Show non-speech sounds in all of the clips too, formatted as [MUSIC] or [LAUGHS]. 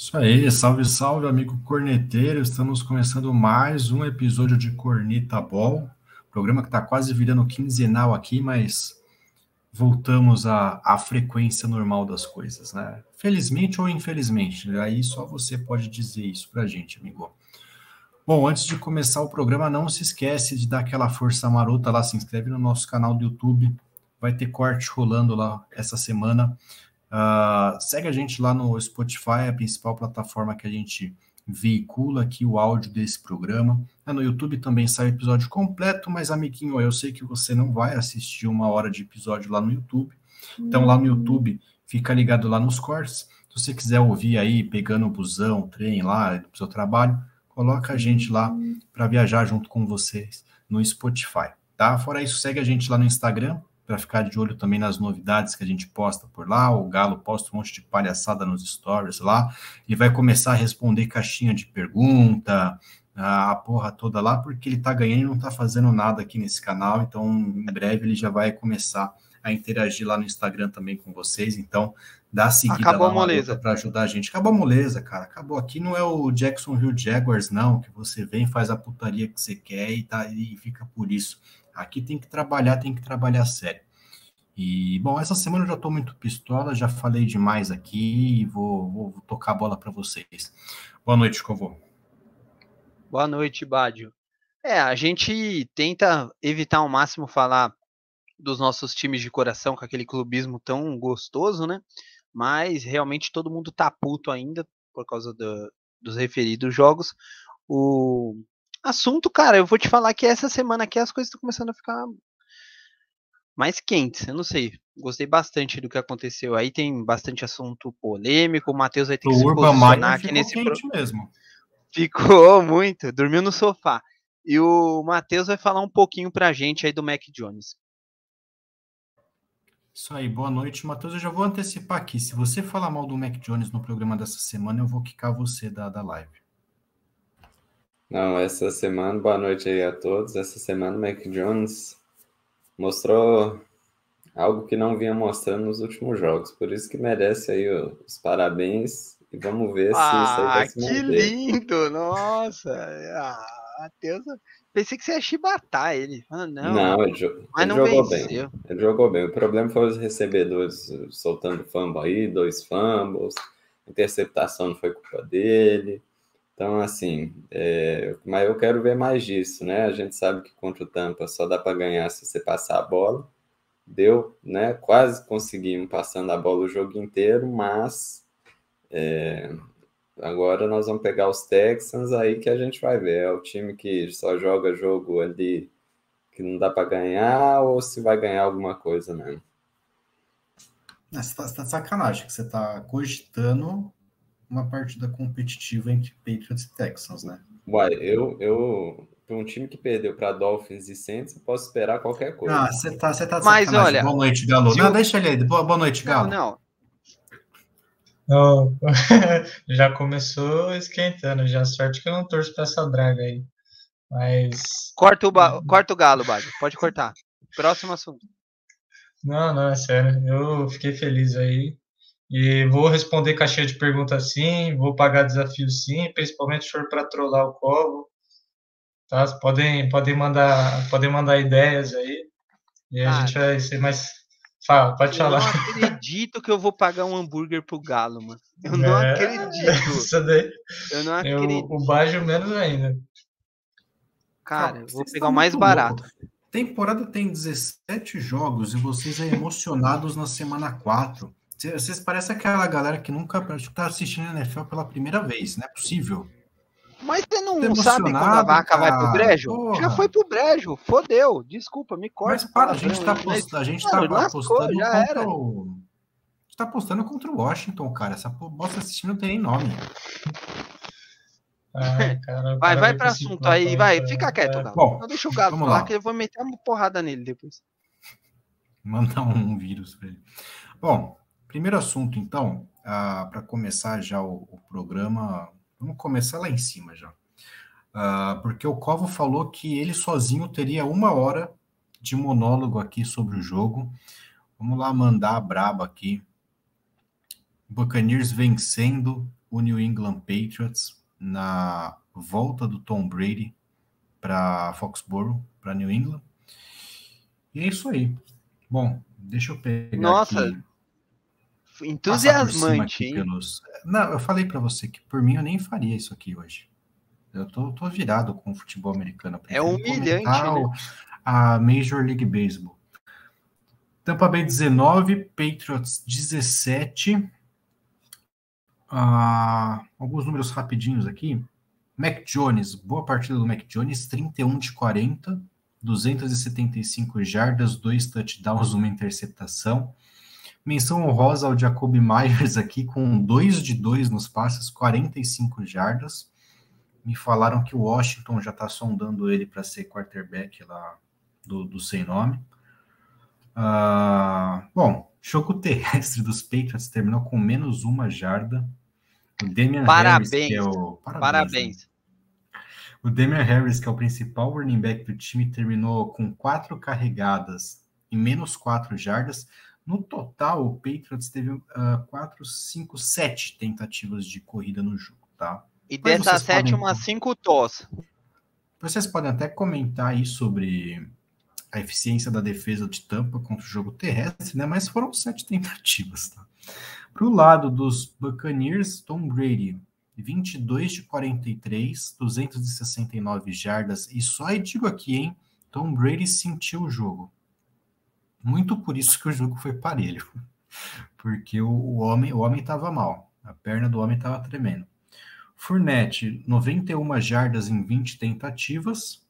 Isso aí, salve, salve, amigo corneteiro. Estamos começando mais um episódio de Corneta Ball, programa que está quase virando quinzenal aqui, mas voltamos à, à frequência normal das coisas, né? Felizmente ou infelizmente, aí só você pode dizer isso pra gente, amigo. Bom, antes de começar o programa, não se esquece de dar aquela força marota lá, se inscreve no nosso canal do YouTube, vai ter corte rolando lá essa semana. Uh, segue a gente lá no Spotify, a principal plataforma que a gente veicula aqui o áudio desse programa. É, no YouTube também sai o episódio completo, mas amiguinho, eu sei que você não vai assistir uma hora de episódio lá no YouTube. Então lá no YouTube, fica ligado lá nos cortes. Se você quiser ouvir aí, pegando o busão, o trem lá do seu trabalho, coloca a gente lá para viajar junto com vocês no Spotify, tá? Fora isso, segue a gente lá no Instagram, para ficar de olho também nas novidades que a gente posta por lá. O Galo posta um monte de palhaçada nos stories lá. Ele vai começar a responder caixinha de pergunta, a porra toda lá, porque ele tá ganhando e não tá fazendo nada aqui nesse canal. Então, em breve ele já vai começar a interagir lá no Instagram também com vocês. Então, dá a seguida Acabou lá a moleza para ajudar a gente. Acabou a moleza, cara. Acabou. Aqui não é o Jacksonville Jaguars, não, que você vem, faz a putaria que você quer e, tá, e fica por isso. Aqui tem que trabalhar, tem que trabalhar sério. E, bom, essa semana eu já estou muito pistola, já falei demais aqui e vou, vou, tocar a bola para vocês. Boa noite, Covô. Boa noite, Bádio. É, a gente tenta evitar ao máximo falar dos nossos times de coração com aquele clubismo tão gostoso, né? Mas realmente todo mundo tá puto ainda por causa do, dos referidos jogos. O assunto, cara, eu vou te falar que essa semana aqui as coisas estão começando a ficar mais quentes. Eu não sei. Gostei bastante do que aconteceu. Aí tem bastante assunto polêmico. O Matheus vai ter o que Urban se posicionar aqui nesse quente pro... mesmo. Ficou [LAUGHS] muito. Dormiu no sofá. E o Matheus vai falar um pouquinho pra gente aí do Mac Jones. Isso aí, boa noite, Matheus. Eu já vou antecipar aqui. Se você falar mal do Mac Jones no programa dessa semana, eu vou quicar você da, da live. Não, essa semana, boa noite aí a todos. Essa semana o Mac Jones mostrou algo que não vinha mostrando nos últimos jogos. Por isso que merece aí os parabéns e vamos ver se ah, isso aí vai se manter. que lindo! Nossa! Ah, Deus, pensei que você ia chibatar ele. Ah, não, não, ele, jo mas ele não jogou venceu. bem. Ele jogou bem. O problema foi os recebedores soltando fumble aí, dois fumbles. Interceptação não foi culpa dele. Então, assim, é, mas eu quero ver mais disso, né? A gente sabe que contra o Tampa só dá para ganhar se você passar a bola. Deu, né? Quase conseguimos passando a bola o jogo inteiro, mas é, agora nós vamos pegar os Texans aí que a gente vai ver. É o time que só joga jogo ali que não dá para ganhar ou se vai ganhar alguma coisa mesmo. Você tá, tá de sacanagem que você tá cogitando uma partida competitiva entre Patriots e Texans, né? Uai, eu, eu para um time que perdeu para Dolphins e Saints, eu posso esperar qualquer coisa. Ah, você tá, você tá Mas olha, boa noite, Galo. Não, deixa ele aí. Boa, boa noite, Galo. Não, não. [LAUGHS] já começou esquentando, já sorte que eu não torço para essa draga aí. Mas. Corta o, ba... Corta o galo, Badio. Pode cortar. Próximo assunto. Não, não, é sério. Eu fiquei feliz aí. E vou responder caixinha de perguntas sim, vou pagar desafio sim, principalmente se for para trollar o Covo. Tá? Podem, podem, mandar, podem mandar ideias aí. E a ah, gente vai ser mais. Fala, pode eu falar. Eu não acredito que eu vou pagar um hambúrguer pro Galo, mano. Eu não é, acredito. Isso daí. Eu não acredito. Eu, o Bajo menos ainda. Cara, eu vou pegar o mais barato. Louco. Temporada tem 17 jogos e vocês aí emocionados na semana 4. Vocês parecem aquela galera que nunca está assistindo a NFL pela primeira vez, não é possível. Mas você não sabe quando a vaca cara. vai pro brejo? Porra. Já foi pro brejo, fodeu. Desculpa, me corta. Mas para, a gente tá, a gente tá apostando já contra era. o. A gente tá apostando contra o Washington, cara. Essa bosta assistindo não tem nem nome. [LAUGHS] Ai, cara, vai, vai para assunto aí, vai, fica quieto, é. Bom, não deixa o Galo falar lá. que eu vou meter uma porrada nele depois. [LAUGHS] Mandar um vírus pra ele. Bom, Primeiro assunto, então, ah, para começar já o, o, programa, vamos começar lá em cima já. Ah, porque o Covo falou que ele sozinho teria uma hora de monólogo aqui sobre o jogo. Vamos lá mandar a braba aqui. Buccaneers vencendo o New England Patriots na volta do Tom Brady para Foxborough, para New England. E é isso aí. Bom, deixa eu pegar Nossa, aqui, entusiasmante, hein? Pelos... Não, eu falei para você que por mim eu nem faria isso aqui hoje. Eu tô, tô virado com o futebol americano. É humilhante, né? A Major League Baseball. Tampa Bay 19, Patriots 17. Ah, alguns números rapidinhos aqui. Mac Jones, boa partida do Mac Jones, 31 de 40, 275 jardas, dois touchdowns, uma interceptação. Menção honrosa ao Jacob Myers aqui, com 2 de 2 nos passes, 45 jardas. Me falaram que o Washington já está sondando ele para ser quarterback lá do, do sem nome. Uh, bom, jogo terrestre dos Patriots terminou com menos uma jarda. O Damian Parabéns. Harris, que é o. Parabéns. Parabéns. Né? O Damian Harris, que é o principal running back do time, terminou com quatro carregadas e menos quatro jardas. No total, o Patriots teve uh, quatro, cinco, sete tentativas de corrida no jogo, tá? E dessas sete, umas cinco tos. Vocês podem até comentar aí sobre a eficiência da defesa de Tampa contra o jogo terrestre, né? Mas foram sete tentativas, tá? Para o lado dos Buccaneers, Tom Brady, 22 de 43, 269 jardas. E só e digo aqui, hein? Tom Brady sentiu o jogo. Muito por isso que o jogo foi parelho. [LAUGHS] Porque o, o homem o homem estava mal. A perna do homem estava tremendo. Fournette, 91 jardas em 20 tentativas.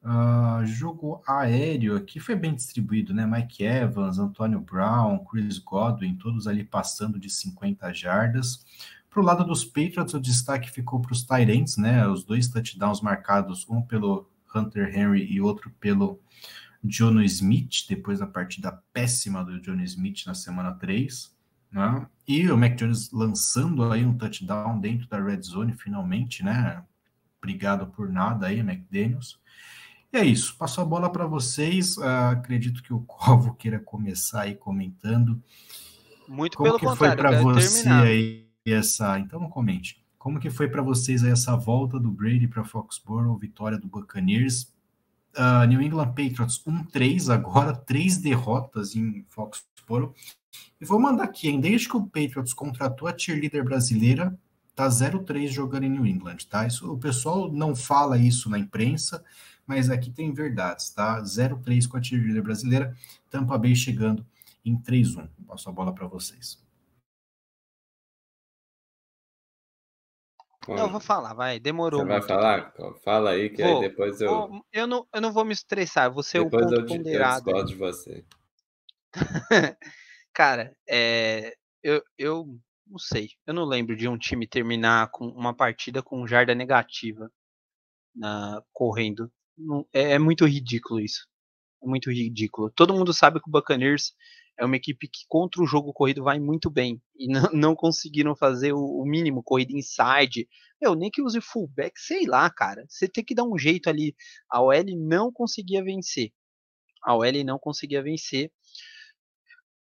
Uh, jogo aéreo aqui foi bem distribuído, né? Mike Evans, Antônio Brown, Chris Godwin, todos ali passando de 50 jardas. Para o lado dos Patriots, o destaque ficou para os Tyrants, né? Os dois touchdowns marcados, um pelo Hunter Henry e outro pelo Jono Smith, depois da partida péssima do Jono Smith na semana 3. Né? E o Mac Jones lançando aí um touchdown dentro da red zone, finalmente, né? Obrigado por nada aí, McDaniels. E é isso, passo a bola para vocês. Uh, acredito que o Covo queira começar aí comentando. Muito Como pelo que contrário, foi para você terminar. aí essa. Então, comente. Como que foi para vocês aí essa volta do Brady para Foxborough, vitória do Buccaneers? Uh, New England Patriots 1-3 agora, três derrotas em Foxborough. E vou mandar aqui, hein? Desde que o Patriots contratou a cheerleader brasileira, tá 0-3 jogando em New England, tá? Isso, o pessoal não fala isso na imprensa, mas aqui tem verdades, tá? 0-3 com a cheerleader brasileira, Tampa Bay chegando em 3-1. Passo a bola para vocês. Não, eu vou falar, vai, demorou. Você vai falar? Fala aí, que vou, aí depois eu. Vou, eu, não, eu não vou me estressar, vou ser depois o ponto eu, ponderado. Eu de você. [LAUGHS] Cara, é, eu, eu não sei. Eu não lembro de um time terminar com uma partida com jarda negativa na, correndo. Não, é, é, muito ridículo isso. É muito ridículo. Todo mundo sabe que o Buccaneers é uma equipe que contra o jogo corrido vai muito bem. E não, [LAUGHS] não conseguiram fazer o, o, mínimo, corrida inside. Eu nem que use fullback, sei lá, cara. Você tem que dar um jeito ali. A OL não conseguia vencer. A OL não conseguia vencer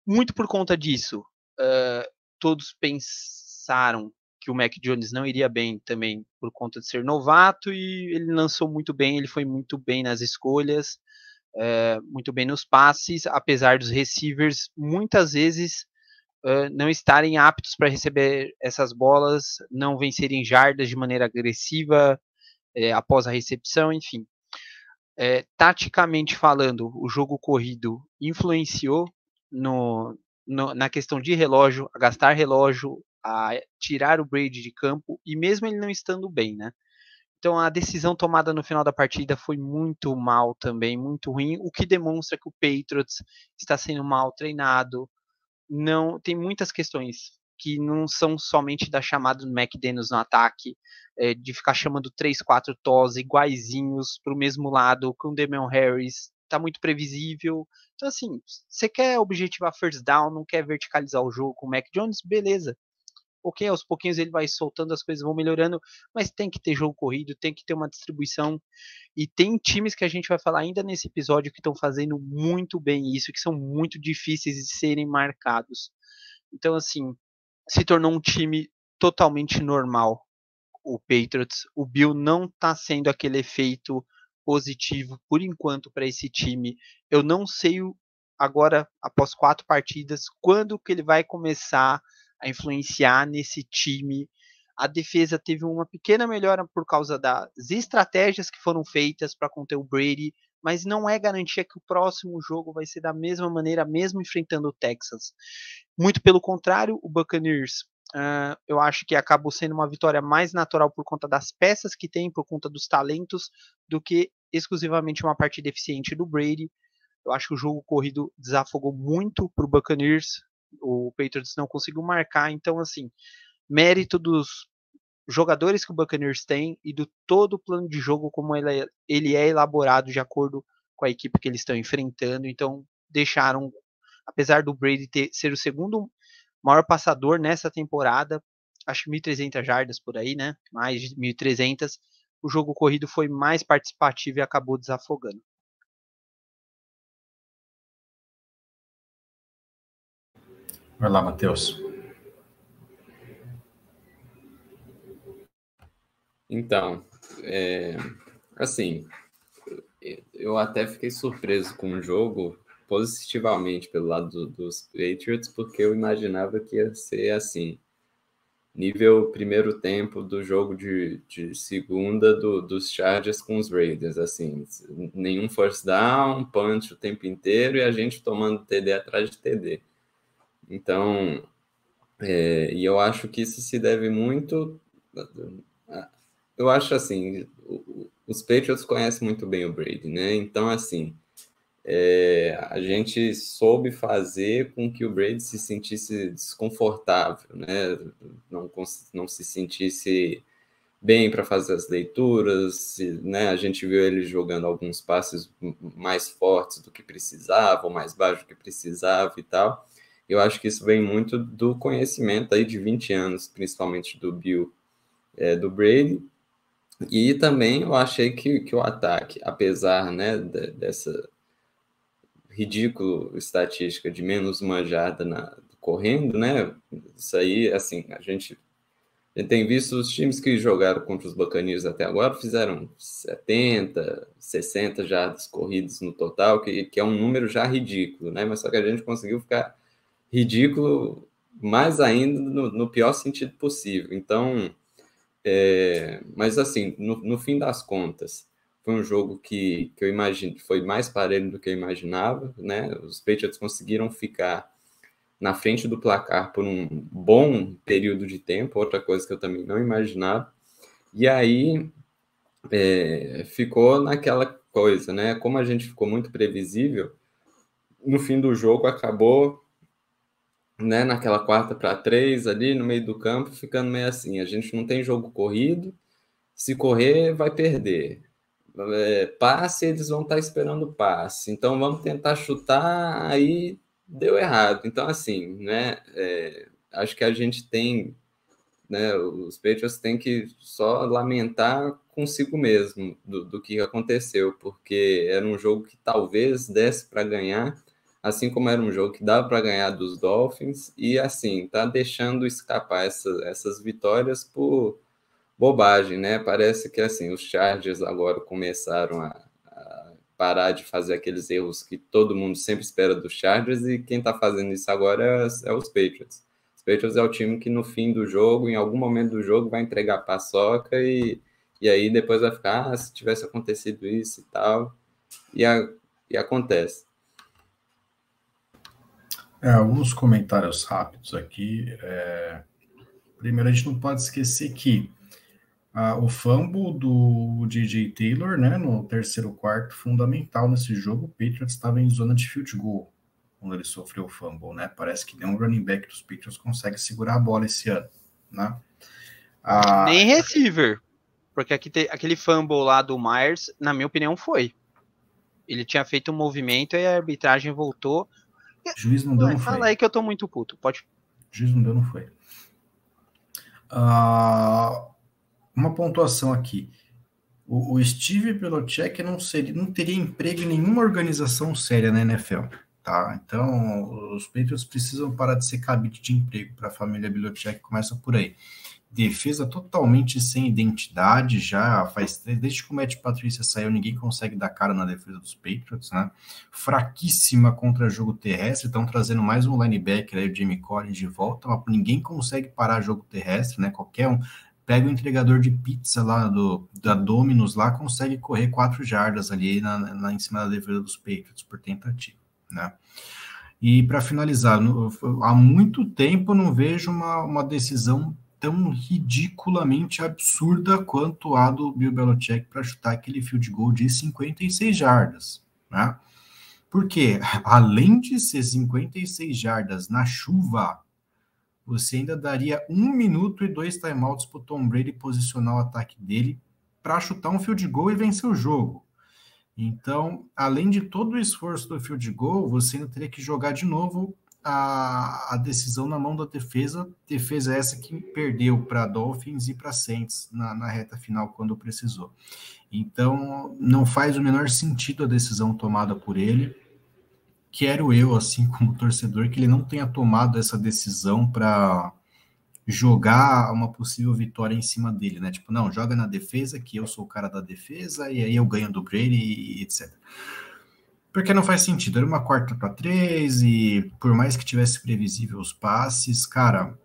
muito por conta disso, uh, todos pensaram que o Mac Jones não iria bem também por conta de ser novato e ele lançou muito bem, ele foi muito bem nas escolhas, uh, muito bem nos passes, apesar dos receivers muitas vezes não estarem aptos para receber essas bolas, não vencerem jardas de maneira agressiva após a recepção, enfim. taticamente falando, o jogo corrido influenciou no, no, na questão de relógio, a gastar relógio, a tirar o Brady de campo, e mesmo ele não estando bem, né? Então a decisão tomada no final da partida foi muito mal também, muito ruim, o que demonstra que o Patriots está sendo mal treinado. Não tem muitas questões que não são somente da chamada do McDaniels no ataque, é, de ficar chamando 3, 4 tos iguaizinhos para o mesmo lado, com o Damian Harris, tá muito previsível. Então, assim, você quer objetivar first down, não quer verticalizar o jogo com o Mac Jones, beleza. Ok, aos pouquinhos ele vai soltando, as coisas vão melhorando, mas tem que ter jogo corrido, tem que ter uma distribuição. E tem times que a gente vai falar ainda nesse episódio que estão fazendo muito bem isso, que são muito difíceis de serem marcados. Então, assim, se tornou um time totalmente normal o Patriots. O Bill não está sendo aquele efeito positivo por enquanto para esse time. Eu não sei agora, após quatro partidas, quando que ele vai começar a influenciar nesse time. A defesa teve uma pequena melhora por causa das estratégias que foram feitas para conter o Brady, mas não é garantia que o próximo jogo vai ser da mesma maneira, mesmo enfrentando o Texas. Muito pelo contrário, o Buccaneers Uh, eu acho que acabou sendo uma vitória mais natural por conta das peças que tem, por conta dos talentos, do que exclusivamente uma partida eficiente do Brady. Eu acho que o jogo corrido desafogou muito para o Buccaneers. O Patriots não conseguiu marcar, então assim, mérito dos jogadores que o Buccaneers tem e do todo o plano de jogo como ele é, ele é elaborado de acordo com a equipe que eles estão enfrentando. Então deixaram, apesar do Brady ter, ser o segundo maior passador nessa temporada, acho 1.300 jardas por aí, né? Mais de 1.300. O jogo corrido foi mais participativo e acabou desafogando. Vai lá, Matheus. Então, é, assim, eu até fiquei surpreso com o jogo, positivamente pelo lado do, dos Patriots, porque eu imaginava que ia ser assim. Nível primeiro tempo do jogo de, de segunda do, dos Chargers com os Raiders, assim, nenhum first down, punch o tempo inteiro e a gente tomando TD atrás de TD. Então, é, e eu acho que isso se deve muito. Eu acho assim, os Patriots conhecem muito bem o Brady, né? Então, assim, é, a gente soube fazer com que o Brady se sentisse desconfortável, né? não, não se sentisse bem para fazer as leituras, né? A gente viu ele jogando alguns passes mais fortes do que precisava, ou mais baixo do que precisava e tal. Eu acho que isso vem muito do conhecimento aí de 20 anos, principalmente do Bill, é, do Brady. E também eu achei que, que o ataque, apesar né, dessa ridículo estatística de menos uma jarda na, correndo, né? Isso aí, assim, a gente, a gente tem visto os times que jogaram contra os Buccaneers até agora fizeram 70, 60 jardas corridas no total, que, que é um número já ridículo, né? Mas só que a gente conseguiu ficar ridículo mais ainda no, no pior sentido possível. Então, é, mas assim, no, no fim das contas, foi um jogo que, que eu imagino foi mais parelho do que eu imaginava, né? Os Patriots conseguiram ficar na frente do placar por um bom período de tempo, outra coisa que eu também não imaginava. E aí é, ficou naquela coisa, né? Como a gente ficou muito previsível, no fim do jogo acabou né, naquela quarta para três ali no meio do campo, ficando meio assim, a gente não tem jogo corrido, se correr vai perder é, passe, eles vão estar esperando passe. Então vamos tentar chutar, aí deu errado. Então, assim, né? É, acho que a gente tem, né? Os Patriots têm que só lamentar consigo mesmo do, do que aconteceu, porque era um jogo que talvez desse para ganhar, assim como era um jogo que dava para ganhar dos Dolphins, e assim, tá deixando escapar essa, essas vitórias por bobagem, né? Parece que assim, os Chargers agora começaram a, a, parar de fazer aqueles erros que todo mundo sempre espera dos Chargers e quem está fazendo isso agora é, é, os Patriots. Os Patriots é o time que no fim do jogo, em algum momento do jogo, vai entregar paçoca e, e aí depois vai ficar, ah, se tivesse acontecido isso e tal. E, a, e acontece. É, alguns comentários rápidos aqui. É... Primeiro, a gente não pode esquecer que ah, o fumble do DJ Taylor, né, no terceiro quarto, fundamental nesse jogo. O Patriots estava em zona de field goal quando ele sofreu o fumble, né? Parece que nenhum running back dos Patriots consegue segurar a bola esse ano, né? Ah, Nem receiver, porque te, aquele fumble lá do Myers, na minha opinião, foi. Ele tinha feito um movimento e a arbitragem voltou. Juiz não deu, não Fala foi. aí que eu tô muito puto, pode. Juiz não deu, não foi. Ah, uma pontuação aqui. O, o Steve Belichick não, seria, não teria emprego em nenhuma organização séria na NFL, tá? Então, os Patriots precisam parar de ser cabide de emprego para a família Bilotiak, começa por aí. Defesa totalmente sem identidade, já faz desde que o Matt Patrícia saiu, ninguém consegue dar cara na defesa dos Patriots, né? Fraquíssima contra jogo terrestre, estão trazendo mais um linebacker aí, o Jamie Collins de volta, mas ninguém consegue parar jogo terrestre, né? Qualquer um pega o entregador de pizza lá do, da Domino's lá, consegue correr quatro jardas ali na, na, em cima da defesa dos Patriots por tentativa, né? E para finalizar, no, há muito tempo não vejo uma, uma decisão tão ridiculamente absurda quanto a do Bill Belichick para chutar aquele field goal de 56 jardas, né? Porque além de ser 56 jardas na chuva, você ainda daria um minuto e dois timeouts para o Tom Brady posicionar o ataque dele para chutar um field goal e vencer o jogo. Então, além de todo o esforço do field goal, você ainda teria que jogar de novo a, a decisão na mão da defesa. Defesa essa que perdeu para Dolphins e para Saints na, na reta final quando precisou. Então, não faz o menor sentido a decisão tomada por ele quero eu, assim, [LAUGHS] como torcedor, que ele não tenha tomado essa decisão para jogar uma possível vitória em cima dele, né? Tipo, não, joga na defesa, que eu sou o cara da defesa, e aí eu ganho do Brady, e etc. Porque não faz sentido. Era uma quarta para três, e por mais que tivesse previsível os passes, cara,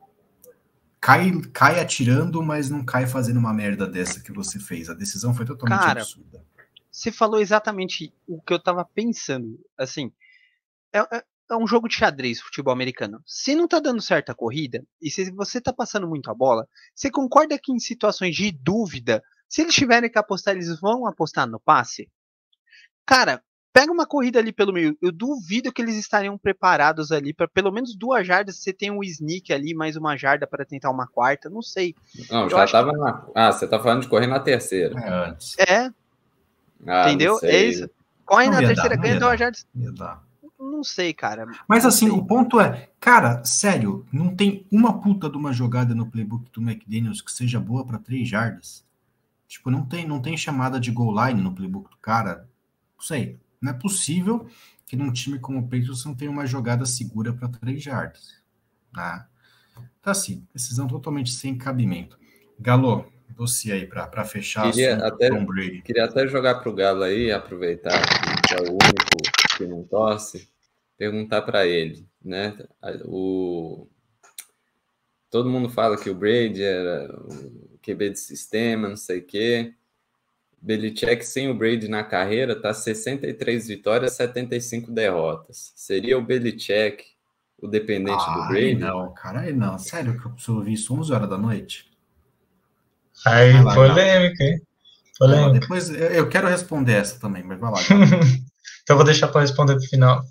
cai, cai atirando, mas não cai fazendo uma merda dessa que você fez. A decisão foi totalmente cara, absurda. Você falou exatamente o que eu tava pensando. Assim, é, é, é, um jogo de xadrez, futebol americano. Se não tá dando certa corrida, e se você tá passando muito a bola, você concorda que em situações de dúvida, se eles tiverem que apostar, eles vão apostar no passe? Cara, pega uma corrida ali pelo meio. Eu duvido que eles estariam preparados ali para pelo menos duas jardas. Você tem um sneak ali, mais uma jarda para tentar uma quarta. Não sei. Não, já tava que... na. Ah, você tá falando de correr na terceira. É. Antes. É. Ah, Entendeu? É isso. Corre não na terceira, dar, ganha duas jardas. Não sei, cara. Mas assim, sei. o ponto é, cara, sério, não tem uma puta de uma jogada no playbook do McDaniels que seja boa para três jardas. Tipo, não tem, não tem chamada de goal line no playbook do cara. Não sei. Não é possível que num time como o Patriots não tenha uma jogada segura para três jardas. Né? Tá assim, decisão totalmente sem cabimento. Galo, você aí para fechar queria até, Queria até jogar para o Galo aí, aproveitar que é o único que não torce, perguntar para ele, né? O todo mundo fala que o Brady era o QB de sistema, não sei o quê. Belichick sem o Brady na carreira tá 63 vitórias, 75 derrotas. Seria o Belichick o dependente do Brady? Não, cara, aí não. Sério que eu preciso ouvir isso 11 horas da noite? Aí, polêmica, hein? Polêmica. Depois eu quero responder essa também, mas vai lá. [LAUGHS] Então, vou deixar para responder para o final.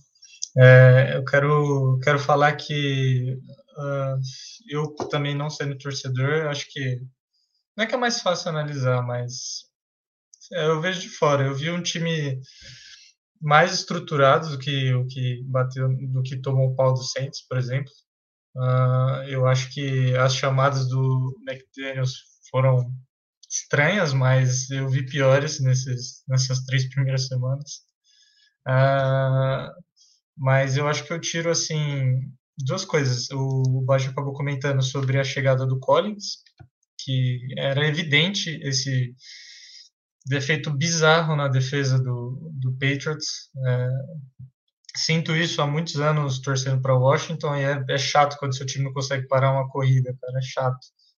É, eu quero, quero falar que uh, eu também não sendo torcedor, acho que não é que é mais fácil analisar, mas eu vejo de fora. Eu vi um time mais estruturado do que o que bateu, do que tomou o pau do Saints, por exemplo. Uh, eu acho que as chamadas do McDaniels foram estranhas, mas eu vi piores nesses, nessas três primeiras semanas. Uh, mas eu acho que eu tiro assim duas coisas. O Baixo acabou comentando sobre a chegada do Collins, que era evidente esse defeito bizarro na defesa do, do Patriots. É, sinto isso há muitos anos torcendo para Washington e é, é, chato quando seu time não consegue parar uma corrida, cara, é chato.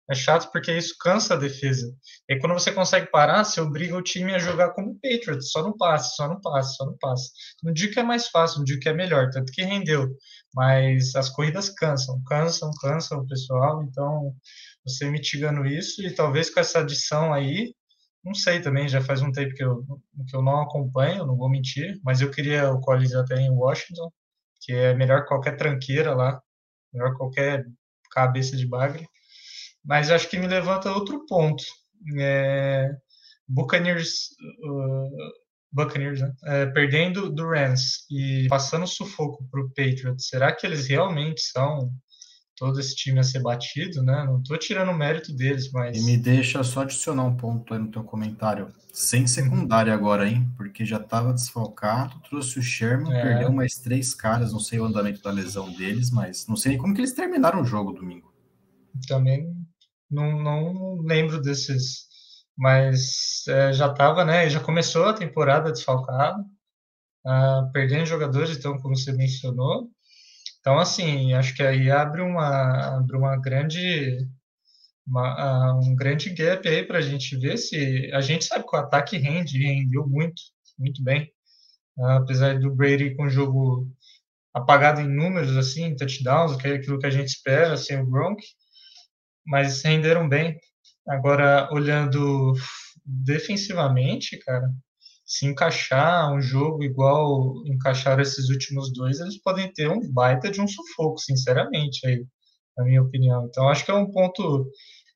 É chato porque isso cansa a defesa. E quando você consegue parar, você obriga o time a jogar como Patriots, só não passe, só não passe, só não passe. Não digo que é mais fácil, não digo que é melhor, tanto que rendeu. Mas as corridas cansam, cansam, cansam o pessoal. Então, você mitigando isso e talvez com essa adição aí, não sei também, já faz um tempo que eu, que eu não acompanho, não vou mentir, mas eu queria o Collins até em Washington, que é melhor qualquer tranqueira lá, melhor qualquer cabeça de bagre. Mas acho que me levanta outro ponto. É, Buccaneers, uh, Buccaneers né? é, perdendo do Rams e passando sufoco para o Patriots, será que eles realmente são todo esse time a ser batido, né? Não tô tirando o mérito deles, mas. E me deixa só adicionar um ponto aí no teu comentário. Sem secundária agora, hein? Porque já estava desfalcado, trouxe o Sherman, é. perdeu mais três caras, não sei o andamento da lesão deles, mas não sei como que eles terminaram o jogo domingo. Também não, não lembro desses, mas é, já estava, né? Já começou a temporada desfalcado, uh, perdendo jogadores, então, como você mencionou. Então, assim, acho que aí abre uma, abre uma grande uma, um grande gap aí para a gente ver se a gente sabe que o ataque rende, rendeu muito, muito bem, apesar do Brady com o jogo apagado em números, assim, touchdowns, que é aquilo que a gente espera, sem assim, o Gronk, mas renderam bem. Agora, olhando defensivamente, cara, se encaixar um jogo igual encaixaram esses últimos dois, eles podem ter um baita de um sufoco, sinceramente, aí, na minha opinião. Então, acho que é um ponto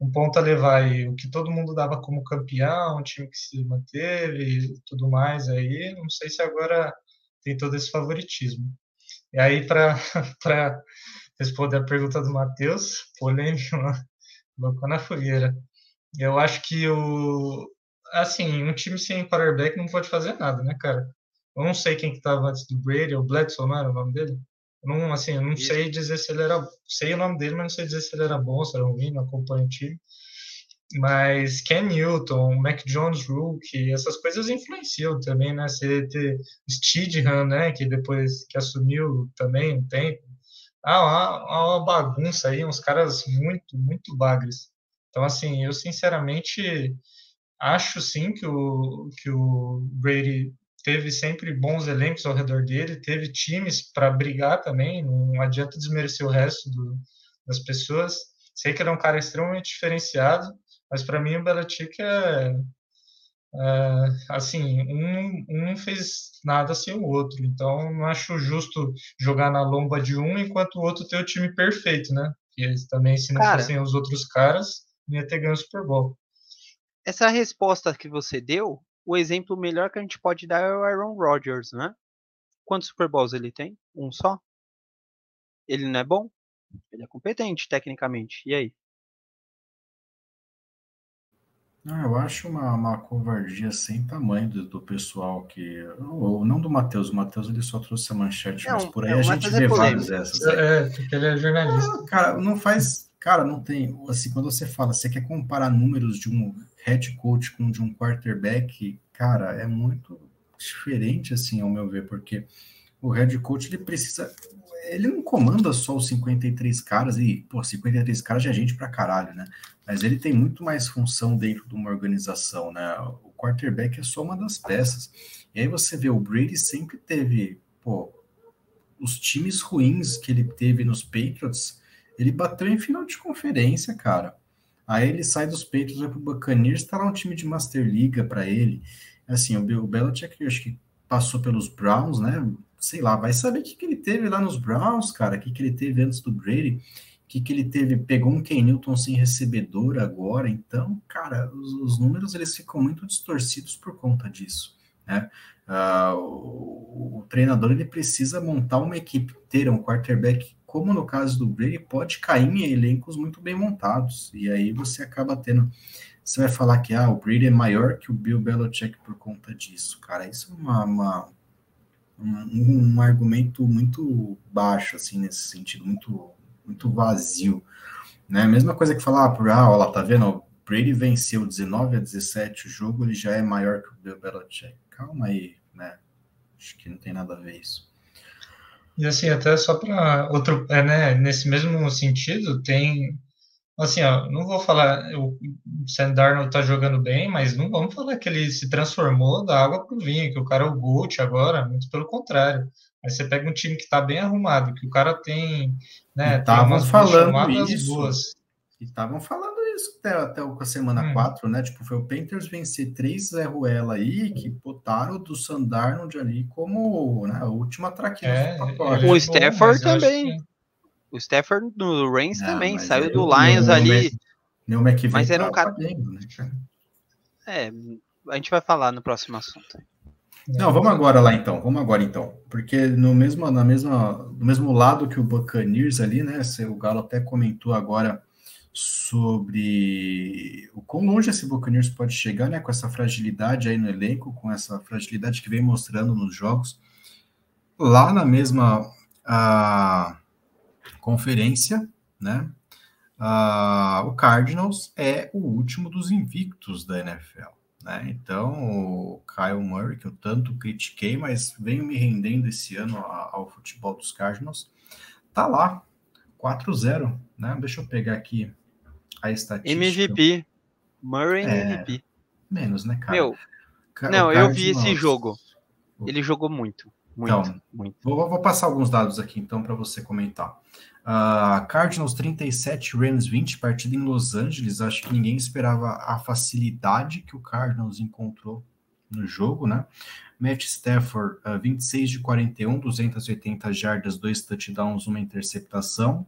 um ponto a levar aí. O que todo mundo dava como campeão, um time que se manteve e tudo mais aí, não sei se agora tem todo esse favoritismo. E aí, para [LAUGHS] responder a pergunta do Matheus, polêmica, [LAUGHS] colocou na fogueira. Eu acho que o. Assim, um time sem quarterback não pode fazer nada, né, cara? Eu não sei quem que estava antes do Brady, o Bledsoe, não era o nome dele? Eu não, assim, eu não Isso. sei dizer se ele era. Sei o nome dele, mas não sei dizer se ele era bom, se era ruim, não acompanho o time. Mas Ken Newton, Mac Jones Rookie, essas coisas influenciam também, né? Você ter Steedham, né? Que depois que assumiu também um tempo. Ah, uma, uma bagunça aí, uns caras muito, muito bagres. Então, assim, eu sinceramente acho sim que o, que o Brady teve sempre bons elencos ao redor dele, teve times para brigar também, não adianta desmerecer o resto do, das pessoas. Sei que ele é um cara extremamente diferenciado, mas para mim o Belichick é, é, assim, um, um fez nada sem o outro, então não acho justo jogar na lomba de um enquanto o outro tem o time perfeito, né? Porque também se não cara, fossem os outros caras, não ia ter ganho o Super Bowl. Essa resposta que você deu o exemplo melhor que a gente pode dar é o Aaron Rodgers, né? Quantos Super Bowls ele tem? Um só? Ele não é bom? Ele é competente tecnicamente. E aí? Ah, eu acho uma, uma covardia sem tamanho do, do pessoal que. Ou, não do Matheus, o Matheus ele só trouxe a manchete, não, mas por aí a gente vê várias dessas. É, porque ele é jornalista. Ah, cara, não faz. Cara, não tem. Assim, quando você fala, você quer comparar números de um head coach com de um quarterback, cara, é muito diferente, assim, ao meu ver, porque o head coach ele precisa. Ele não comanda só os 53 caras, e, pô, 53 caras já é gente pra caralho, né? Mas ele tem muito mais função dentro de uma organização, né? O quarterback é só uma das peças. E aí você vê, o Brady sempre teve, pô, os times ruins que ele teve nos Patriots, ele bateu em final de conferência, cara. Aí ele sai dos Patriots, vai pro Buccaneers, tá lá um time de Master Liga para ele. Assim, o, o Belichick, eu acho que passou pelos Browns, né? Sei lá, vai saber o que, que ele teve lá nos Browns, cara, o que, que ele teve antes do Brady, o que, que ele teve, pegou um Ken Newton sem recebedor agora, então, cara, os, os números eles ficam muito distorcidos por conta disso, né? Uh, o, o, treinador ele precisa montar uma equipe inteira, um quarterback como no caso do Brady, pode cair em elencos muito bem montados. E aí você acaba tendo. Você vai falar que ah, o Brady é maior que o Bill Belichick por conta disso, cara. Isso é uma, uma um, um, argumento muito baixo, assim, nesse sentido, muito, muito vazio. Né? Mesma coisa que falar, ah, olha lá, tá vendo? O Brady venceu 19 a 17 o jogo, ele já é maior que o Bill Belichick. Calma aí, né? Acho que não tem nada a ver isso. E assim, até só para outro, é, né, nesse mesmo sentido, tem assim, ó, não vou falar o Sam Darnold tá jogando bem, mas não vamos falar que ele se transformou da água pro vinho, que o cara é o GOAT agora, muito pelo contrário. Aí você pega um time que tá bem arrumado, que o cara tem, né, estavam falando isso. Boas. Estavam falando isso até, até a semana hum. 4, né? Tipo, foi o Panthers vencer três Zé Ruela aí, que botaram do Sandarnold ali como né, a última traqueira é, O Stafford bom, também. Que... O Stafford no Reigns também, saiu do Lions ali. Meu mas era um cara. Dentro, né, cara? É, a gente vai falar no próximo assunto. Não, vamos agora lá então. Vamos agora então, porque no mesmo na mesma no mesmo lado que o Buccaneers ali, né? O Galo até comentou agora sobre o quão longe esse Buccaneers pode chegar, né? Com essa fragilidade aí no elenco, com essa fragilidade que vem mostrando nos jogos. Lá na mesma a conferência, né? Uh, o Cardinals é o último dos invictos da NFL. Né? Então, o Kyle Murray, que eu tanto critiquei, mas venho me rendendo esse ano ao futebol dos Cardinals, tá lá, 4-0. Né? Deixa eu pegar aqui a estatística. MVP. Murray é, MVP. Menos, né, cara? Meu, não, eu vi esse jogo. Ele jogou muito. Muito, então, muito. Vou, vou, passar alguns dados aqui, então, para você comentar. Uh, Cardinals 37, Rams 20, partida em Los Angeles. Acho que ninguém esperava a facilidade que o Cardinals encontrou no jogo, né? Matt Stafford, uh, ah, 26 de 41, 280 jardas, dois touchdowns, uma interceptação.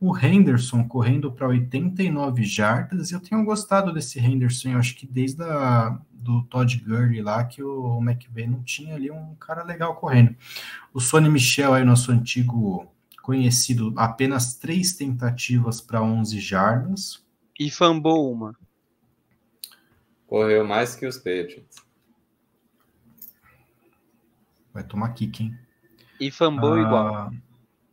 O Henderson correndo para 89 jardas. Eu tenho gostado desse Henderson, eu acho que desde a, do Todd Gurley lá, que o McVay não tinha ali um cara legal correndo. O Sonny Michel aí, nosso antigo conhecido apenas três tentativas para 11 jardas. E fambou uma. Correu mais que os Patriots. Vai tomar kick, hein? E fambou ah, igual.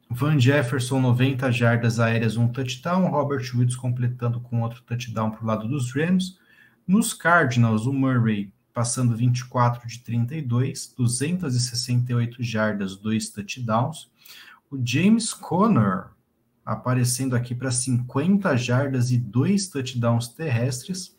Van Jefferson, 90 jardas aéreas, um touchdown. Robert Woods completando com outro touchdown para o lado dos Rams. Nos Cardinals, o Murray passando 24 de 32, 268 jardas, dois touchdowns. O James Conner aparecendo aqui para 50 jardas e dois touchdowns terrestres.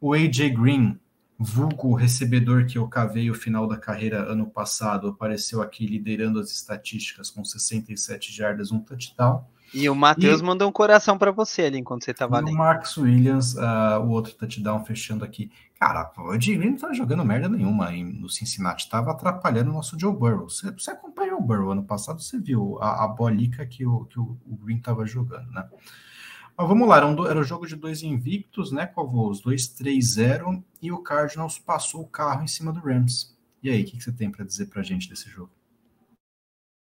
O AJ Green, vulgo recebedor que eu cavei o final da carreira ano passado, apareceu aqui liderando as estatísticas com 67 jardas, um touchdown. E o Matheus e... mandou um coração para você ali enquanto você estava ali. o Marcos Williams, uh, o outro touchdown fechando aqui. Cara, o Jimmy não tá jogando merda nenhuma hein, no Cincinnati, tava atrapalhando o nosso Joe Burrow. Você, você acompanhou o Burrow ano passado, você viu a, a bolica que o, que o, o Green tava jogando, né? Mas vamos lá, era, um, o jogo de dois invictos, né, com os dois 3-0, e o Cardinals passou o carro em cima do Rams. E aí, o que, que você tem para dizer pra gente desse jogo?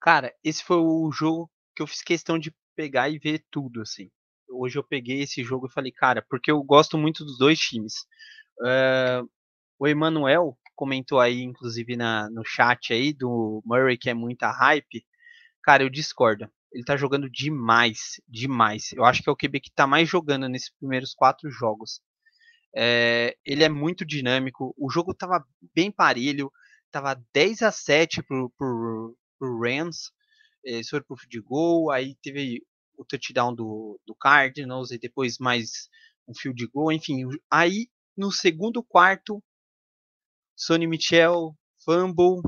Cara, esse foi o jogo que eu fiz questão de pegar e ver tudo, assim. Hoje eu peguei esse jogo e falei, cara, porque eu gosto muito dos dois times. Uh, o Emanuel comentou aí, inclusive na, no chat aí, do Murray, que é muita hype. Cara, eu discordo. Ele tá jogando demais, demais. Eu acho que é o QB que tá mais jogando nesses primeiros quatro jogos. É, ele é muito dinâmico. O jogo tava bem parelho. Tava 10 a 7 pro, pro, pro Rams é, sobre pro de gol, aí teve o touchdown do, do Cardinals e depois mais um field goal, enfim. Aí no segundo quarto, Sonny Michel, fumble,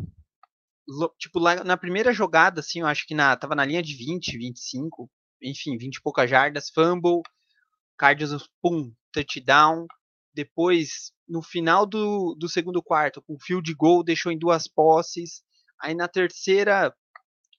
tipo lá na primeira jogada, assim, eu acho que na, tava na linha de 20, 25, enfim, 20 e poucas jardas, fumble, Cardinals, pum, touchdown. Depois, no final do, do segundo quarto, com field goal, deixou em duas posses. Aí na terceira,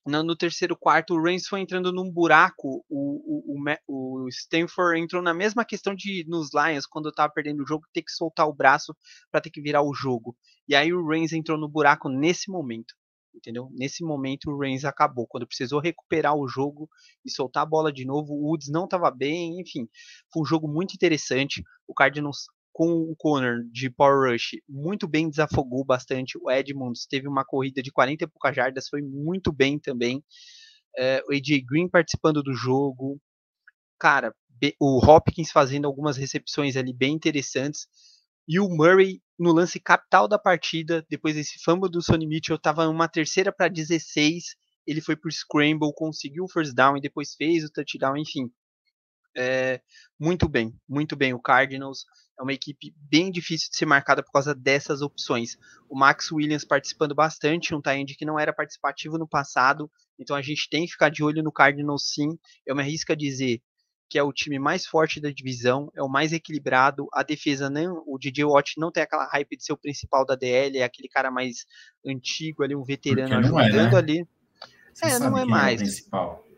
no, no, terceiro quarto, o Reigns foi entrando num buraco. O, o, o, Stanford entrou na mesma questão de nos Lions, quando eu tava perdendo o jogo, ter que soltar o braço para ter que virar o jogo. E aí o Reigns entrou no buraco nesse momento. Entendeu? Nesse momento o Reigns acabou. Quando precisou recuperar o jogo e soltar a bola de novo, o Woods não estava bem. Enfim, foi um jogo muito interessante. O Cardinals com o Conner de Power Rush muito bem desafogou bastante. O Edmonds teve uma corrida de 40 e poucas jardas, foi muito bem também. É, o AJ Green participando do jogo. Cara, o Hopkins fazendo algumas recepções ali bem interessantes. E o Murray no lance capital da partida, depois desse fumble do Sonny Mitchell, estava uma terceira para 16. Ele foi por scramble, conseguiu o first down e depois fez o touchdown, enfim. É, muito bem, muito bem. O Cardinals é uma equipe bem difícil de ser marcada por causa dessas opções. O Max Williams participando bastante, um tight que não era participativo no passado, então a gente tem que ficar de olho no Cardinals sim. Eu me arrisco a dizer que é o time mais forte da divisão, é o mais equilibrado, a defesa não, o DJ Watt não tem aquela hype de ser o principal da DL, é aquele cara mais antigo ali, um veterano ajudando é, né? ali. Você é, não é mais.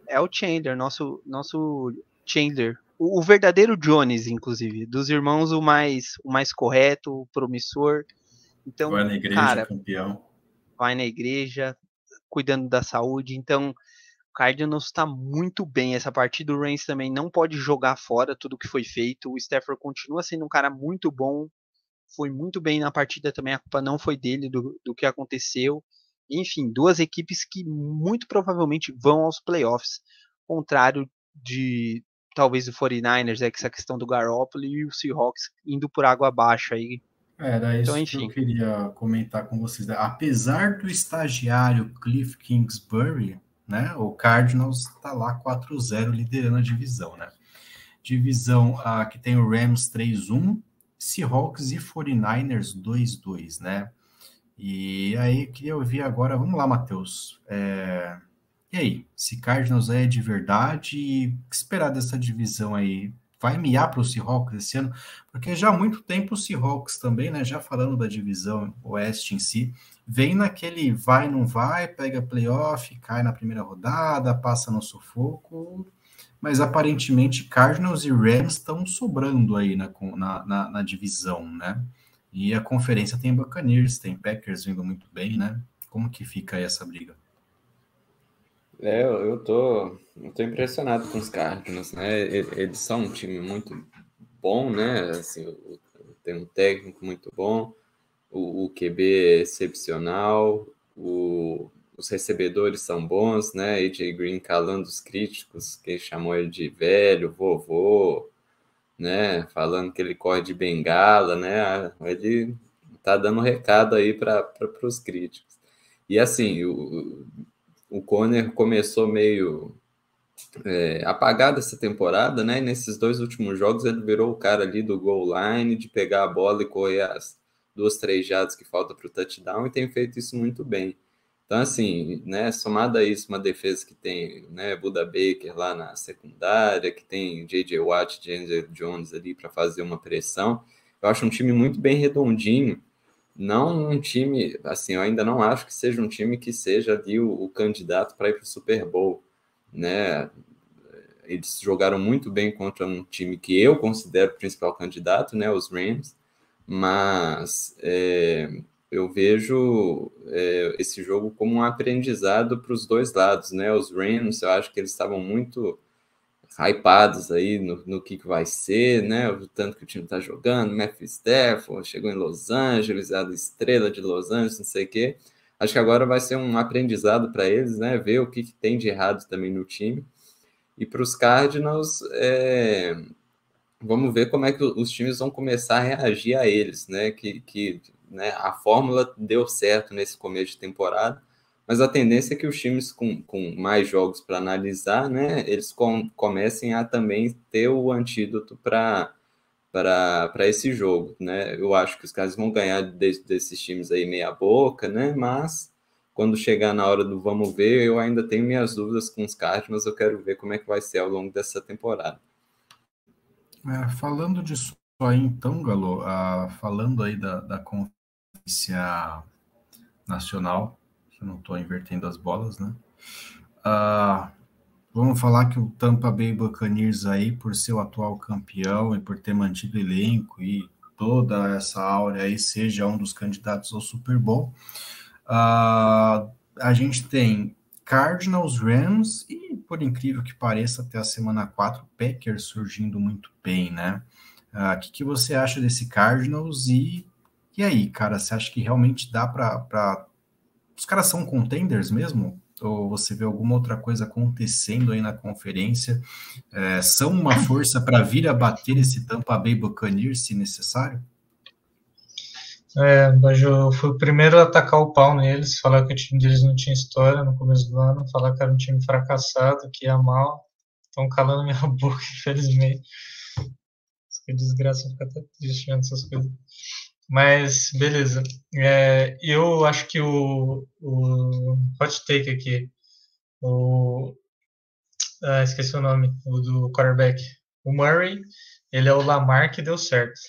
É, é o Chandler, nosso nosso Chandler, o, o, verdadeiro Jones, inclusive, dos irmãos o mais o mais correto, o promissor. Então, vai na igreja, cara, campeão. Vai na igreja, cuidando da saúde. Então, o Cardinals está muito bem. Essa partida do Reigns também não pode jogar fora tudo que foi feito. O Stafford continua sendo um cara muito bom. Foi muito bem na partida também. A culpa não foi dele do, do que aconteceu. Enfim, duas equipes que muito provavelmente vão aos playoffs. Contrário de talvez o 49ers, é essa questão do Garoppolo e o Seahawks indo por água abaixo aí. Era isso então, enfim. que eu queria comentar com vocês. Apesar do estagiário Cliff Kingsbury, né, o Cardinals está lá 4-0 liderando a divisão, né? Divisão uh, que tem o Rams 3-1, Seahawks e 49ers 2-2, né? E aí, queria ouvir agora, vamos lá, Matheus. É, e aí, se Cardinals é de verdade, o que esperar dessa divisão aí? Vai miar para o Seahawks esse ano? Porque já há muito tempo o Seahawks também, né? Já falando da divisão oeste em si, vem naquele vai, não vai, pega playoff, cai na primeira rodada, passa no sufoco, mas aparentemente Cardinals e Rams estão sobrando aí na, na, na, na divisão, né? E a conferência tem Buccaneers, tem Packers vindo muito bem, né? Como que fica aí essa briga? É, eu tô, eu tô impressionado com os Cardinals, né? Eles são um time muito bom, né? Assim, tem um técnico muito bom, o, o QB é excepcional, o, os recebedores são bons, né? AJ Green calando os críticos, que chamou ele de velho, vovô, né? Falando que ele corre de bengala, né? Ele tá dando recado aí para os críticos. E assim, o, o Conner começou meio é, apagado essa temporada, né? E nesses dois últimos jogos ele virou o cara ali do goal line, de pegar a bola e correr as duas, três jadas que falta para o touchdown, e tem feito isso muito bem. Então, assim, né, somado a isso, uma defesa que tem né, Buda Baker lá na secundária, que tem J.J. Watt, James Jones ali para fazer uma pressão, eu acho um time muito bem redondinho, não um time, assim, eu ainda não acho que seja um time que seja ali o, o candidato para ir para o Super Bowl, né? Eles jogaram muito bem contra um time que eu considero o principal candidato, né? Os Rams, mas é, eu vejo é, esse jogo como um aprendizado para os dois lados, né? Os Rams, eu acho que eles estavam muito hypados aí no, no que, que vai ser, né? O tanto que o time está jogando, Matthew Stafford chegou em Los Angeles, a estrela de Los Angeles, não sei o quê. Acho que agora vai ser um aprendizado para eles, né? Ver o que, que, tem de errado também no time. E para os Cardinals, é... vamos ver como é que os times vão começar a reagir a eles, né? Que, que né, a fórmula deu certo nesse começo de temporada mas a tendência é que os times com, com mais jogos para analisar, né, eles com, comecem a também ter o antídoto para para esse jogo, né? Eu acho que os caras vão ganhar de, desses times aí meia boca, né? Mas quando chegar na hora do vamos ver, eu ainda tenho minhas dúvidas com os cards, mas eu quero ver como é que vai ser ao longo dessa temporada. É, falando disso aí então, Galo, uh, falando aí da, da conferência nacional, eu não estou invertendo as bolas, né? Uh, vamos falar que o Tampa Bay Buccaneers aí, por ser o atual campeão e por ter mantido elenco e toda essa áurea aí, seja um dos candidatos ao Super Bowl. Uh, a gente tem Cardinals, Rams e, por incrível que pareça, até a semana 4, Packers surgindo muito bem, né? O uh, que, que você acha desse Cardinals e, e aí, cara, você acha que realmente dá para os caras são contenders mesmo? Ou você vê alguma outra coisa acontecendo aí na conferência? É, são uma [LAUGHS] força para vir a bater esse Tampa Bay Buccaneers, se necessário? É, eu fui o primeiro a atacar o pau neles, falar que o time deles não tinha história no começo do ano, falar que era um time fracassado, que ia mal. Estão calando minha [LAUGHS] boca, infelizmente. Que desgraça, fica até triste vendo essas coisas. Mas, beleza. É, eu acho que o, o hot take aqui, o, ah, esqueci o nome, o do quarterback. O Murray, ele é o Lamar que deu certo.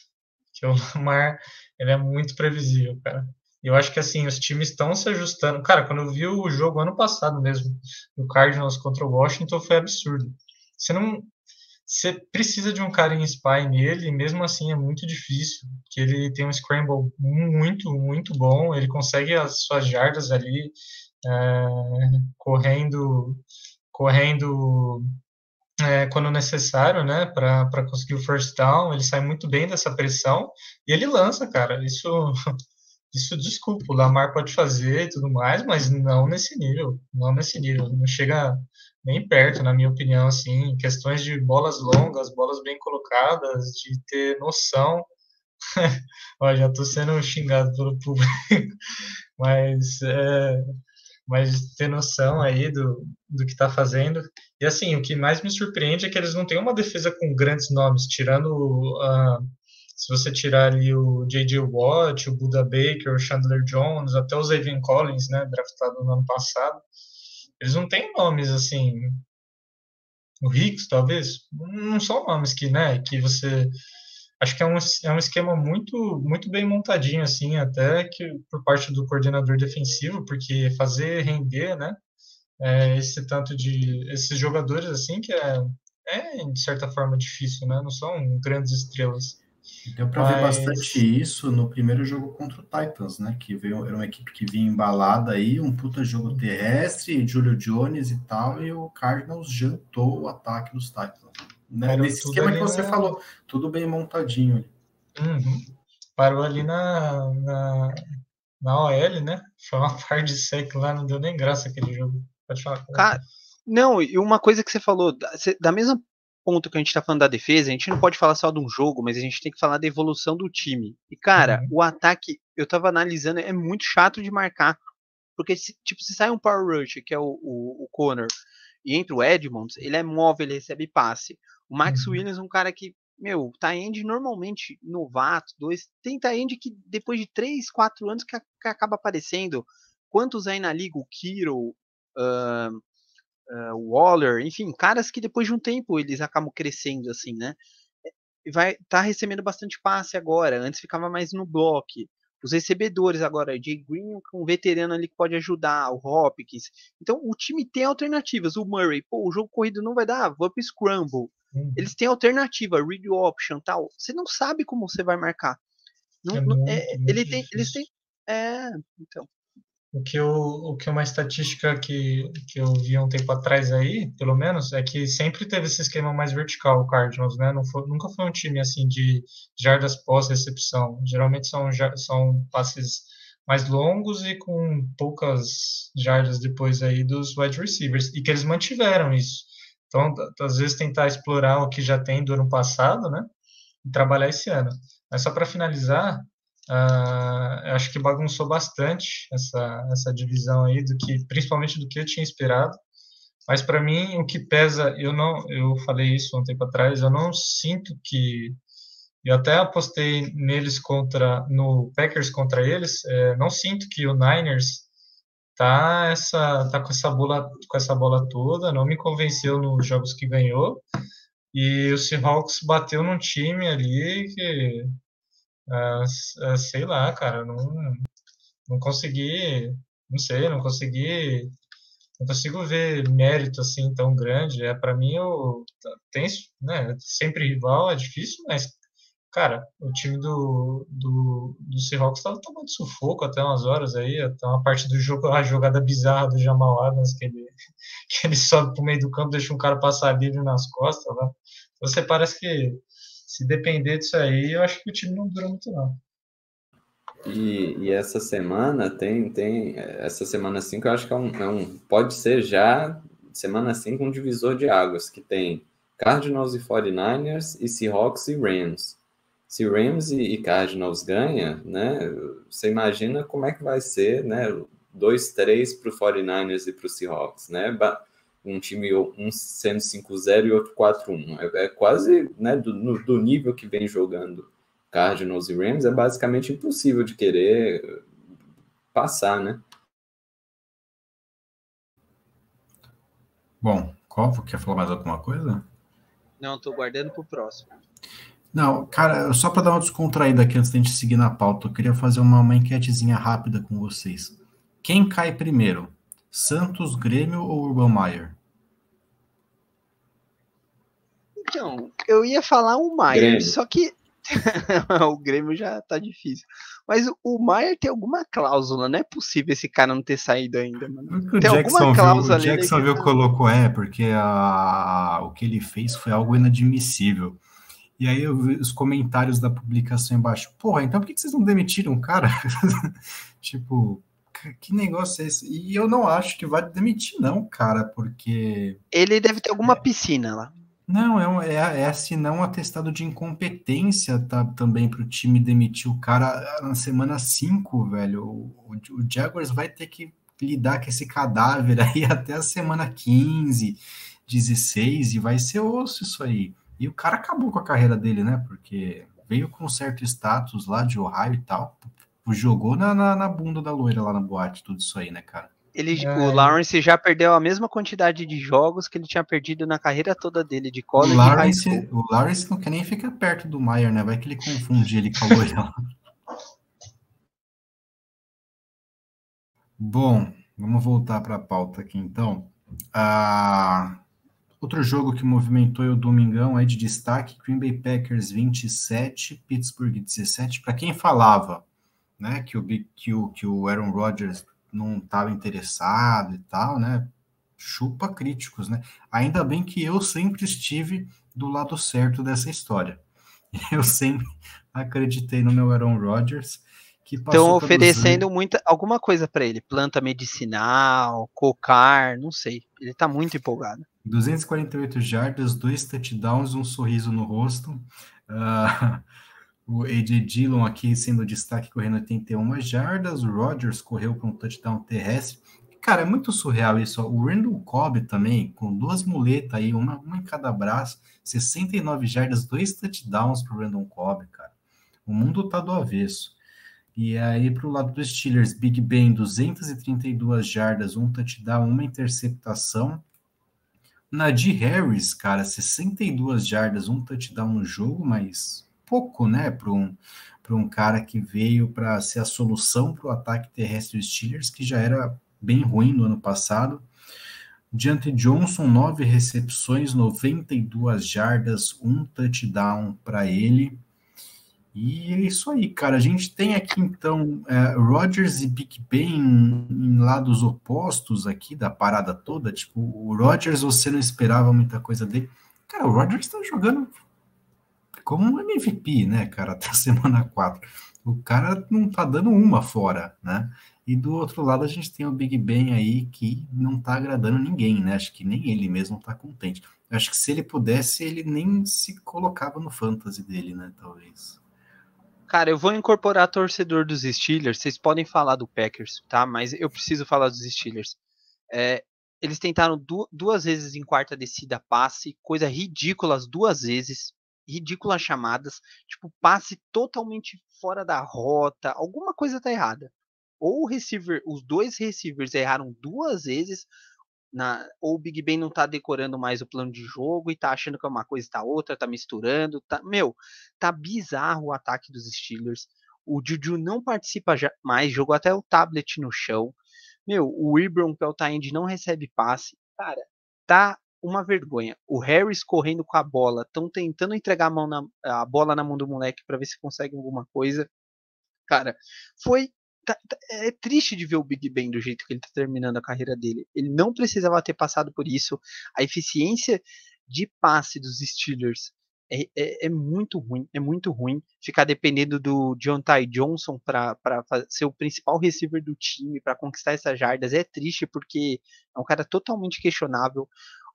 Que o [LAUGHS] Lamar, ele é muito previsível, cara. Eu acho que assim, os times estão se ajustando. Cara, quando eu vi o jogo ano passado mesmo, o Cardinals contra o Washington, foi absurdo. Você não, você precisa de um cara em spy nele, e mesmo assim é muito difícil, porque ele tem um scramble muito, muito bom, ele consegue as suas jardas ali, é, correndo, correndo é, quando necessário, né, para conseguir o first down, ele sai muito bem dessa pressão, e ele lança, cara, isso, [LAUGHS] isso desculpa, o Lamar pode fazer e tudo mais, mas não nesse nível, não nesse nível, não chega nem perto, na minha opinião, assim, questões de bolas longas, bolas bem colocadas, de ter noção. [LAUGHS] Já estou sendo xingado pelo público, [LAUGHS] mas, é, mas ter noção aí do, do que está fazendo. E assim, o que mais me surpreende é que eles não têm uma defesa com grandes nomes, tirando uh, se você tirar ali o J.J. Watt, o Buda Baker, o Chandler Jones, até o Zayvon Collins, né, draftado no ano passado, eles não têm nomes assim. O Hicks, talvez, não são nomes que, né, que você acho que é um, é um esquema muito muito bem montadinho assim, até que por parte do coordenador defensivo, porque fazer render, né, é, esse tanto de esses jogadores assim que é é de certa forma difícil, né? Não são grandes estrelas. Deu para Mas... ver bastante isso no primeiro jogo contra o Titans, né? Que veio, era uma equipe que vinha embalada aí, um puta jogo terrestre, Julio Jones e tal, e o Cardinals jantou o ataque dos Titans. Né? Nesse esquema que você na... falou, tudo bem montadinho ali. Uhum. Parou ali na, na, na OL, né? Foi uma [LAUGHS] parte de sec lá, não deu nem graça aquele jogo. Pode falar. Cara, não, e uma coisa que você falou, da mesma ponto que a gente tá falando da defesa, a gente não pode falar só de um jogo, mas a gente tem que falar da evolução do time. E, cara, uhum. o ataque, eu tava analisando, é muito chato de marcar. Porque, se, tipo, se sai um Power Rush, que é o, o, o Connor, e entra o Edmonds, ele é móvel, ele recebe passe. O Max uhum. Williams é um cara que, meu, tá end normalmente novato, dois, tem tá end que depois de 3, 4 anos que, que acaba aparecendo. Quantos aí na liga? O Kiro, uh, uh, Waller, enfim, caras que depois de um tempo eles acabam crescendo assim, né? Vai tá recebendo bastante passe agora, antes ficava mais no bloco. Os recebedores agora, Jay Green, um veterano ali que pode ajudar, o Hopkins. Então o time tem alternativas. O Murray, pô, o jogo corrido não vai dar, vou pro Scramble. Uhum. Eles têm alternativa, read option, tal. Você não sabe como você vai marcar. Não, é não, é, ele tem, eles têm, é, então. O que, eu, o que uma estatística que, que eu vi um tempo atrás aí, pelo menos, é que sempre teve esse esquema mais vertical, o Cardinals, né? Não foi, nunca foi um time assim de jardas pós-recepção. Geralmente são, são passes mais longos e com poucas jardas depois aí dos wide receivers. E que eles mantiveram isso. Então, às vezes tentar explorar o que já tem do ano passado, né? E trabalhar esse ano. Mas só para finalizar, Uh, acho que bagunçou bastante essa, essa divisão aí, do que, principalmente do que eu tinha esperado. Mas para mim, o que pesa, eu não, eu falei isso um tempo atrás, eu não sinto que eu até apostei neles contra no Packers contra eles, é, não sinto que o Niners tá essa tá com essa bola com essa bola toda, não me convenceu nos jogos que ganhou. E o Seahawks bateu num time ali que sei lá, cara, não, não consegui, não sei, não consegui, não consigo ver mérito assim tão grande. É para mim eu tem, né, sempre rival é difícil, mas cara, o time do do, do Seahawks estava tomando sufoco até umas horas aí, até uma parte do jogo, [LAUGHS] a jogada bizarra do Jamal Adams que ele [LAUGHS] que ele sobe pro meio do campo, deixa um cara passar livre nas costas, né? Você parece que se depender disso aí, eu acho que o time não dura muito, não. E, e essa semana tem, tem. Essa semana 5 eu acho que é um, é um. Pode ser já semana 5 um divisor de águas, que tem Cardinals e 49ers, e Seahawks e Rams. Se Rams e, Cardinals ganha, né? Você imagina como é que vai ser, né? 2-3 para o 49ers e para o Seahawks, né? Um time um sendo 5-0 e outro 4-1. É, é, quase né, do, no, do nível que vem jogando Cardinals e Rams, é basicamente impossível de querer passar, né? Bom, Covo, quer falar mais alguma coisa? Não, estou guardando para o próximo. Não, cara, só para dar uma descontraída aqui antes da gente seguir na pauta, eu queria fazer uma, uma enquetezinha rápida com vocês. Quem cai primeiro? Santos, Grêmio ou Urban Meyer? Então, eu ia falar o Maier, só que [LAUGHS] o Grêmio já tá difícil. Mas o Maier tem alguma cláusula, não é possível esse cara não ter saído ainda, mano. O tem Jackson alguma cláusula viu, O Jackson viu, colocou é, porque a, o que ele fez foi algo inadmissível. E aí eu vi os comentários da publicação embaixo. Porra, então por que vocês não demitiram o cara? [LAUGHS] tipo, que negócio é esse? E eu não acho que vai demitir, não, cara, porque. Ele deve ter alguma é. piscina lá. Não, é, é, é assinar um atestado de incompetência tá, também para o time demitir o cara na semana 5, velho. O, o, o, Jaguars vai ter que lidar com esse cadáver [LAUGHS] aí até a semana 15, 16, e vai ser osso isso aí. E o cara acabou com a carreira dele, né? Porque veio com certo status lá de Ohio e tal. Jogou na, na, na bunda da loira lá na boate, tudo isso aí, né, cara? Ele, é. O Lawrence já perdeu a mesma quantidade de jogos que ele tinha perdido na carreira toda dele de college o Lawrence, O Lawrence não quer nem ficar perto do Maier, né? Vai que ele confunde ele com a loira. [LAUGHS] Bom, vamos voltar para a pauta aqui então. Ah, outro jogo que movimentou o domingão aí de destaque, Green Bay Packers 27, Pittsburgh 17. Para quem falava né, que, o, que, o, que o Aaron Rodgers não estava interessado e tal, né? Chupa críticos, né? Ainda bem que eu sempre estive do lado certo dessa história. [LAUGHS] Eu sempre acreditei no meu Aaron Rodgers. Estão oferecendo muita, alguma coisa para ele, planta medicinal, cocar, não sei. Ele está muito empolgado. 248 jardas, dois touchdowns, um sorriso no rosto. Uh, o AJ Dillon aqui sendo destaque correndo 81 jardas, o Rodgers correu para um touchdown terrestre. Cara, é muito surreal isso. O Randall Cobb também, com duas muletas aí, uma, uma em cada braço, 69 jardas, dois touchdowns para o Randall Cobb, cara. O mundo tá do avesso. E aí, para o lado dos Steelers, Big Ben, 232 jardas, um touchdown, uma interceptação. Nadir Harris, cara, 62 jardas, um touchdown no jogo, mas pouco, né, para um, um cara que veio para ser a solução para o ataque terrestre dos Steelers, que já era bem ruim no ano passado. Diante Johnson, nove recepções, 92 jardas, um touchdown para ele. E é isso aí, cara. A gente tem aqui então é, Rodgers e Big Ben em, lados opostos aqui da parada toda. Tipo, o Rodgers você não esperava muita coisa dele. Cara, o Rodgers está jogando como um MVP, né, cara, [LAUGHS] até semana 4. O cara não tá dando uma fora, né? E do outro lado a gente tem o Big Ben aí que não tá agradando ninguém, né? Acho que nem ele mesmo tá contente. Acho que se ele pudesse, ele nem se colocava no fantasy dele, né? Talvez. Cara, eu vou incorporar torcedor dos Steelers. Vocês podem falar do Packers, tá? Mas eu preciso falar dos Steelers. É, eles tentaram du duas vezes em quarta descida passe, coisa ridícula as duas vezes ridículas chamadas, tipo, passe totalmente fora da rota, alguma coisa tá errada. Ou o receiver, os dois receivers erraram duas vezes, na, ou o Big Ben não tá decorando mais o plano de jogo e tá achando que é uma coisa tá outra, tá misturando, tá, meu, tá bizarro o ataque dos Steelers. O Juju não participa mais, jogou até o tablet no chão. Meu, o Ibram, que é o não recebe passe. Cara, tá uma vergonha. O Harris correndo com a bola, estão tentando entregar a, mão na, a bola na mão do moleque para ver se consegue alguma coisa. Cara, foi tá, tá, é triste de ver o Big Ben do jeito que ele está terminando a carreira dele. Ele não precisava ter passado por isso. A eficiência de passe dos Steelers é, é, é muito ruim, é muito ruim ficar dependendo do John Ty Johnson para ser o principal receiver do time, para conquistar essas jardas. É triste porque é um cara totalmente questionável.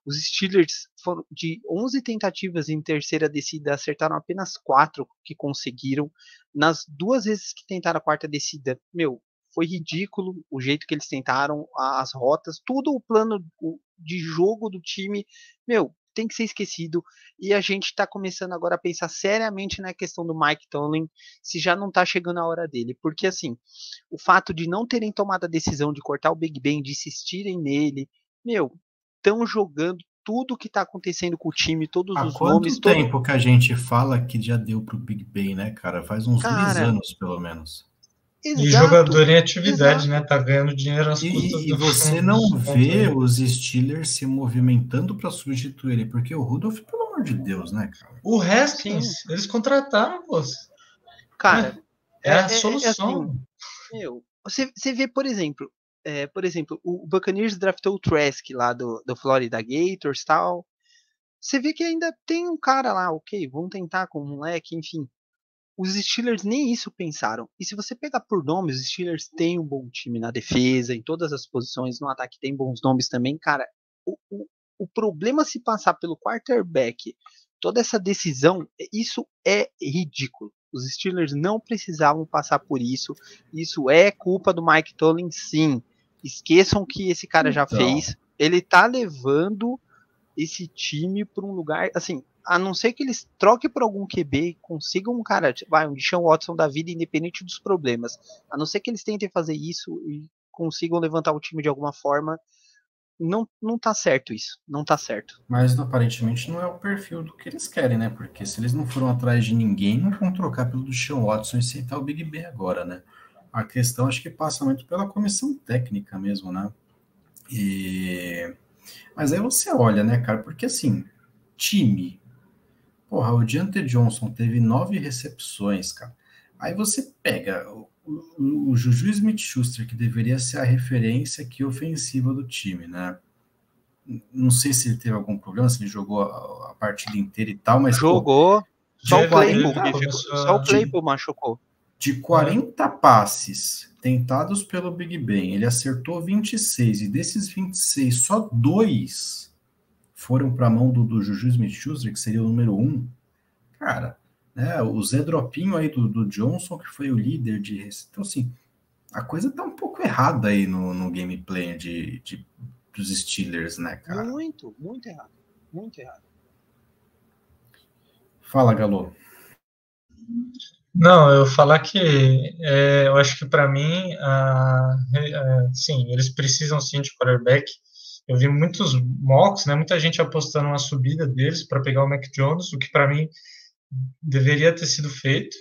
Os Steelers foram de 11 tentativas em terceira descida, acertaram apenas quatro que conseguiram. Nas duas vezes que tentaram a quarta descida, meu, foi ridículo o jeito que eles tentaram, as rotas, tudo o plano de jogo do time, meu, tem que ser esquecido. E a gente está começando agora a pensar seriamente na questão do Mike Tomlin, se já não está chegando a hora dele. Porque, assim, o fato de não terem tomado a decisão de cortar o Big Ben, de insistirem nele, meu, estão jogando tudo que está acontecendo com o time, todos Há os quanto nomes. Quanto tempo todo... que a gente fala que já deu pro Big Ben, né, cara? Faz uns cara, dois anos, pelo menos. Exato, e jogador em atividade, exato. né? Tá ganhando dinheiro às custas e, do E você não vê os Steelers se movimentando para substituir ele, porque o Rudolph, pelo amor de Deus, né, cara? O Haskins, eles contrataram, pô. Cara, é, é a solução. É, assim, meu, você, você vê, por exemplo, é, por exemplo, o Buccaneers draftou o Trask lá do, do Florida Gators tal. Você vê que ainda tem um cara lá, ok, vamos tentar com o moleque, enfim. Os Steelers nem isso pensaram. E se você pegar por nomes, os Steelers têm um bom time na defesa, em todas as posições, no ataque tem bons nomes também. Cara, o, o, o problema se passar pelo quarterback, toda essa decisão, isso é ridículo. Os Steelers não precisavam passar por isso. Isso é culpa do Mike Tollin, sim. Esqueçam que esse cara então. já fez. Ele tá levando esse time para um lugar, assim, a não ser que eles troquem por algum QB e consigam um cara, tipo, vai, um Deshaun Watson da vida, independente dos problemas. A não ser que eles tentem fazer isso e consigam levantar o time de alguma forma, não, não tá certo isso. Não tá certo. Mas aparentemente não é o perfil do que eles querem, né? Porque se eles não foram atrás de ninguém, não vão trocar pelo Deshaun Watson e aceitar o Big Ben agora, né? A questão acho que passa muito pela comissão técnica mesmo, né? E... Mas aí você olha, né, cara? Porque assim, time. Porra, o Deontay Johnson teve nove recepções, cara. Aí você pega o, o, o Juju Smith-Schuster, que deveria ser a referência aqui ofensiva do time, né? Não sei se ele teve algum problema, se ele jogou a, a partida inteira e tal, mas... Jogou, pô, só, o Claypool, só o Claypool machucou. De 40 passes tentados pelo Big Ben, ele acertou 26, e desses 26, só dois foram para a mão do, do Juju Smith-Schuster, que seria o número um. Cara, né, o Zé Dropinho aí do, do Johnson, que foi o líder de... Então, assim, a coisa tá um pouco errada aí no, no gameplay de, de, dos Steelers, né, cara? Muito, muito errado. Muito errado. Fala, Galo. Não, eu falar que é, eu acho que para mim, a, a, sim, eles precisam sim de quarterback. Eu vi muitos mocks, né, muita gente apostando na subida deles para pegar o Mac Jones, o que para mim deveria ter sido feito.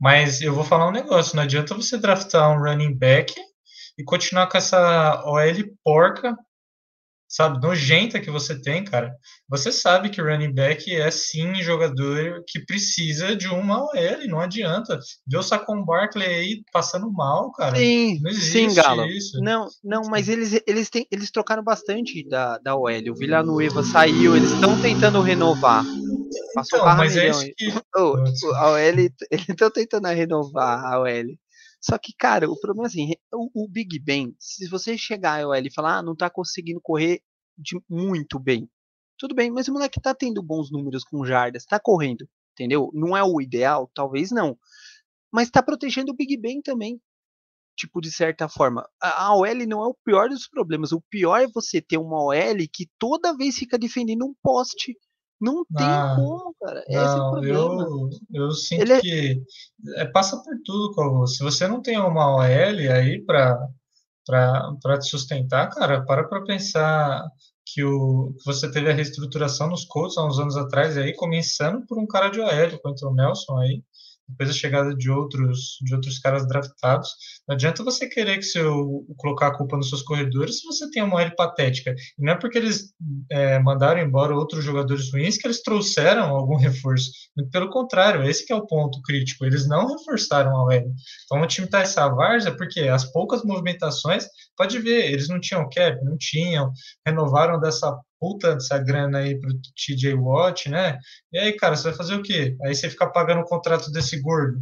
Mas eu vou falar um negócio: não adianta você draftar um running back e continuar com essa OL porca sabe, nojenta que você tem, cara, você sabe que o running back é sim jogador que precisa de uma OL, não adianta. O Saquon Barkley aí passando mal, cara. Sim, não sim, Galo. Isso. Não, não, mas eles, eles, têm, eles trocaram bastante da, da OL. O Villanueva saiu, eles estão tentando renovar. Passou então, mas é isso que... [LAUGHS] oh, a OL, [LAUGHS] eles estão tentando renovar a OL. Só que, cara, o problema é assim, o, o Big Ben, se você chegar ao e falar, ah, não tá conseguindo correr de muito bem. Tudo bem, mas o moleque tá tendo bons números com jardas, tá correndo, entendeu? Não é o ideal, talvez não. Mas tá protegendo o Big Ben também. Tipo, de certa forma. A, a OL não é o pior dos problemas. O pior é você ter uma OL que toda vez fica defendendo um poste não tem ah, como, cara. É esse o problema. Eu, eu sinto Ele é... que é, passa por tudo, como se você não tem uma OL aí para para te sustentar, cara, para para pensar que, o, que você teve a reestruturação nos Colts há uns anos atrás aí, começando por um cara de OL, contra o Nelson aí, depois da chegada de outros de outros caras draftados. Não adianta você querer que seu colocar a culpa nos seus corredores se você tem uma L patética. E não é porque eles é, mandaram embora outros jogadores ruins que eles trouxeram algum reforço. Pelo contrário, esse é o ponto crítico. Eles não reforçaram a L. Então o time está essa várzea porque as poucas movimentações, pode ver, eles não tinham cap, não tinham, renovaram dessa puta dessa grana aí pro TJ Watt, né? E aí, cara, você vai fazer o quê? Aí você fica pagando o contrato desse gordo,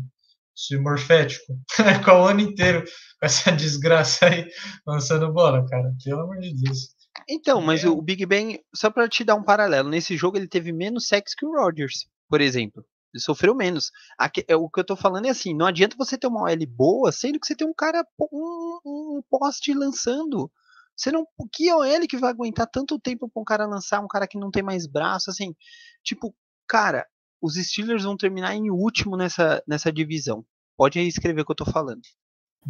esse morfético, [LAUGHS] com o ano inteiro com essa desgraça aí lançando bola, cara. Pelo amor de Deus. Então, mas é. o Big Ben, só para te dar um paralelo, nesse jogo ele teve menos sexo que o Rodgers, por exemplo. Sofreu menos. Aqui, é, o que eu tô falando é assim, não adianta você ter uma OL boa, sendo que você tem um cara, um, um poste lançando. Você não. O que é ele que vai aguentar tanto tempo pra um cara lançar, um cara que não tem mais braço, assim? Tipo, cara, os Steelers vão terminar em último nessa, nessa divisão. Pode escrever o que eu tô falando.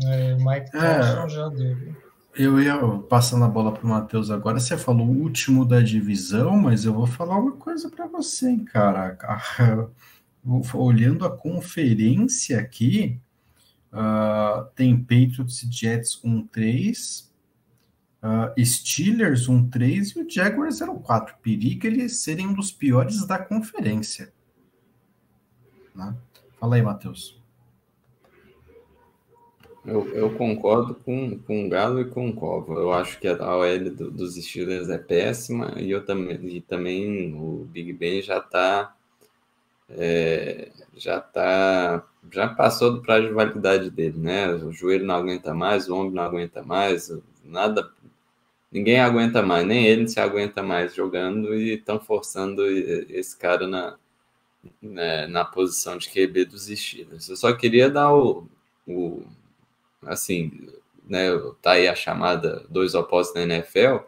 É, Mike Thompson é, já deu. Eu ia passando a bola pro Matheus agora. Você falou o último da divisão, mas eu vou falar uma coisa para você, hein, cara. [LAUGHS] Olhando a conferência aqui, Uh, tem Patriots e Jets 1-3. Uh, Steelers 1-3 e o Jaguars 0-4. Periga eles serem um dos piores da conferência. Né? Fala aí, Matheus. Eu, eu, concordo com, com o Galo e com o Cova. Eu acho que a OL do, dos Steelers é péssima e, eu também, e também o Big Ben já está é, já tá já passou do prazo de validade dele, né? O joelho não aguenta mais, o ombro não aguenta mais, nada, ninguém aguenta mais, nem ele se aguenta mais jogando e estão forçando esse cara na, né, na posição de QB dos Steelers. Eu só queria dar o, o assim, né, tá aí a chamada dois opostos na NFL,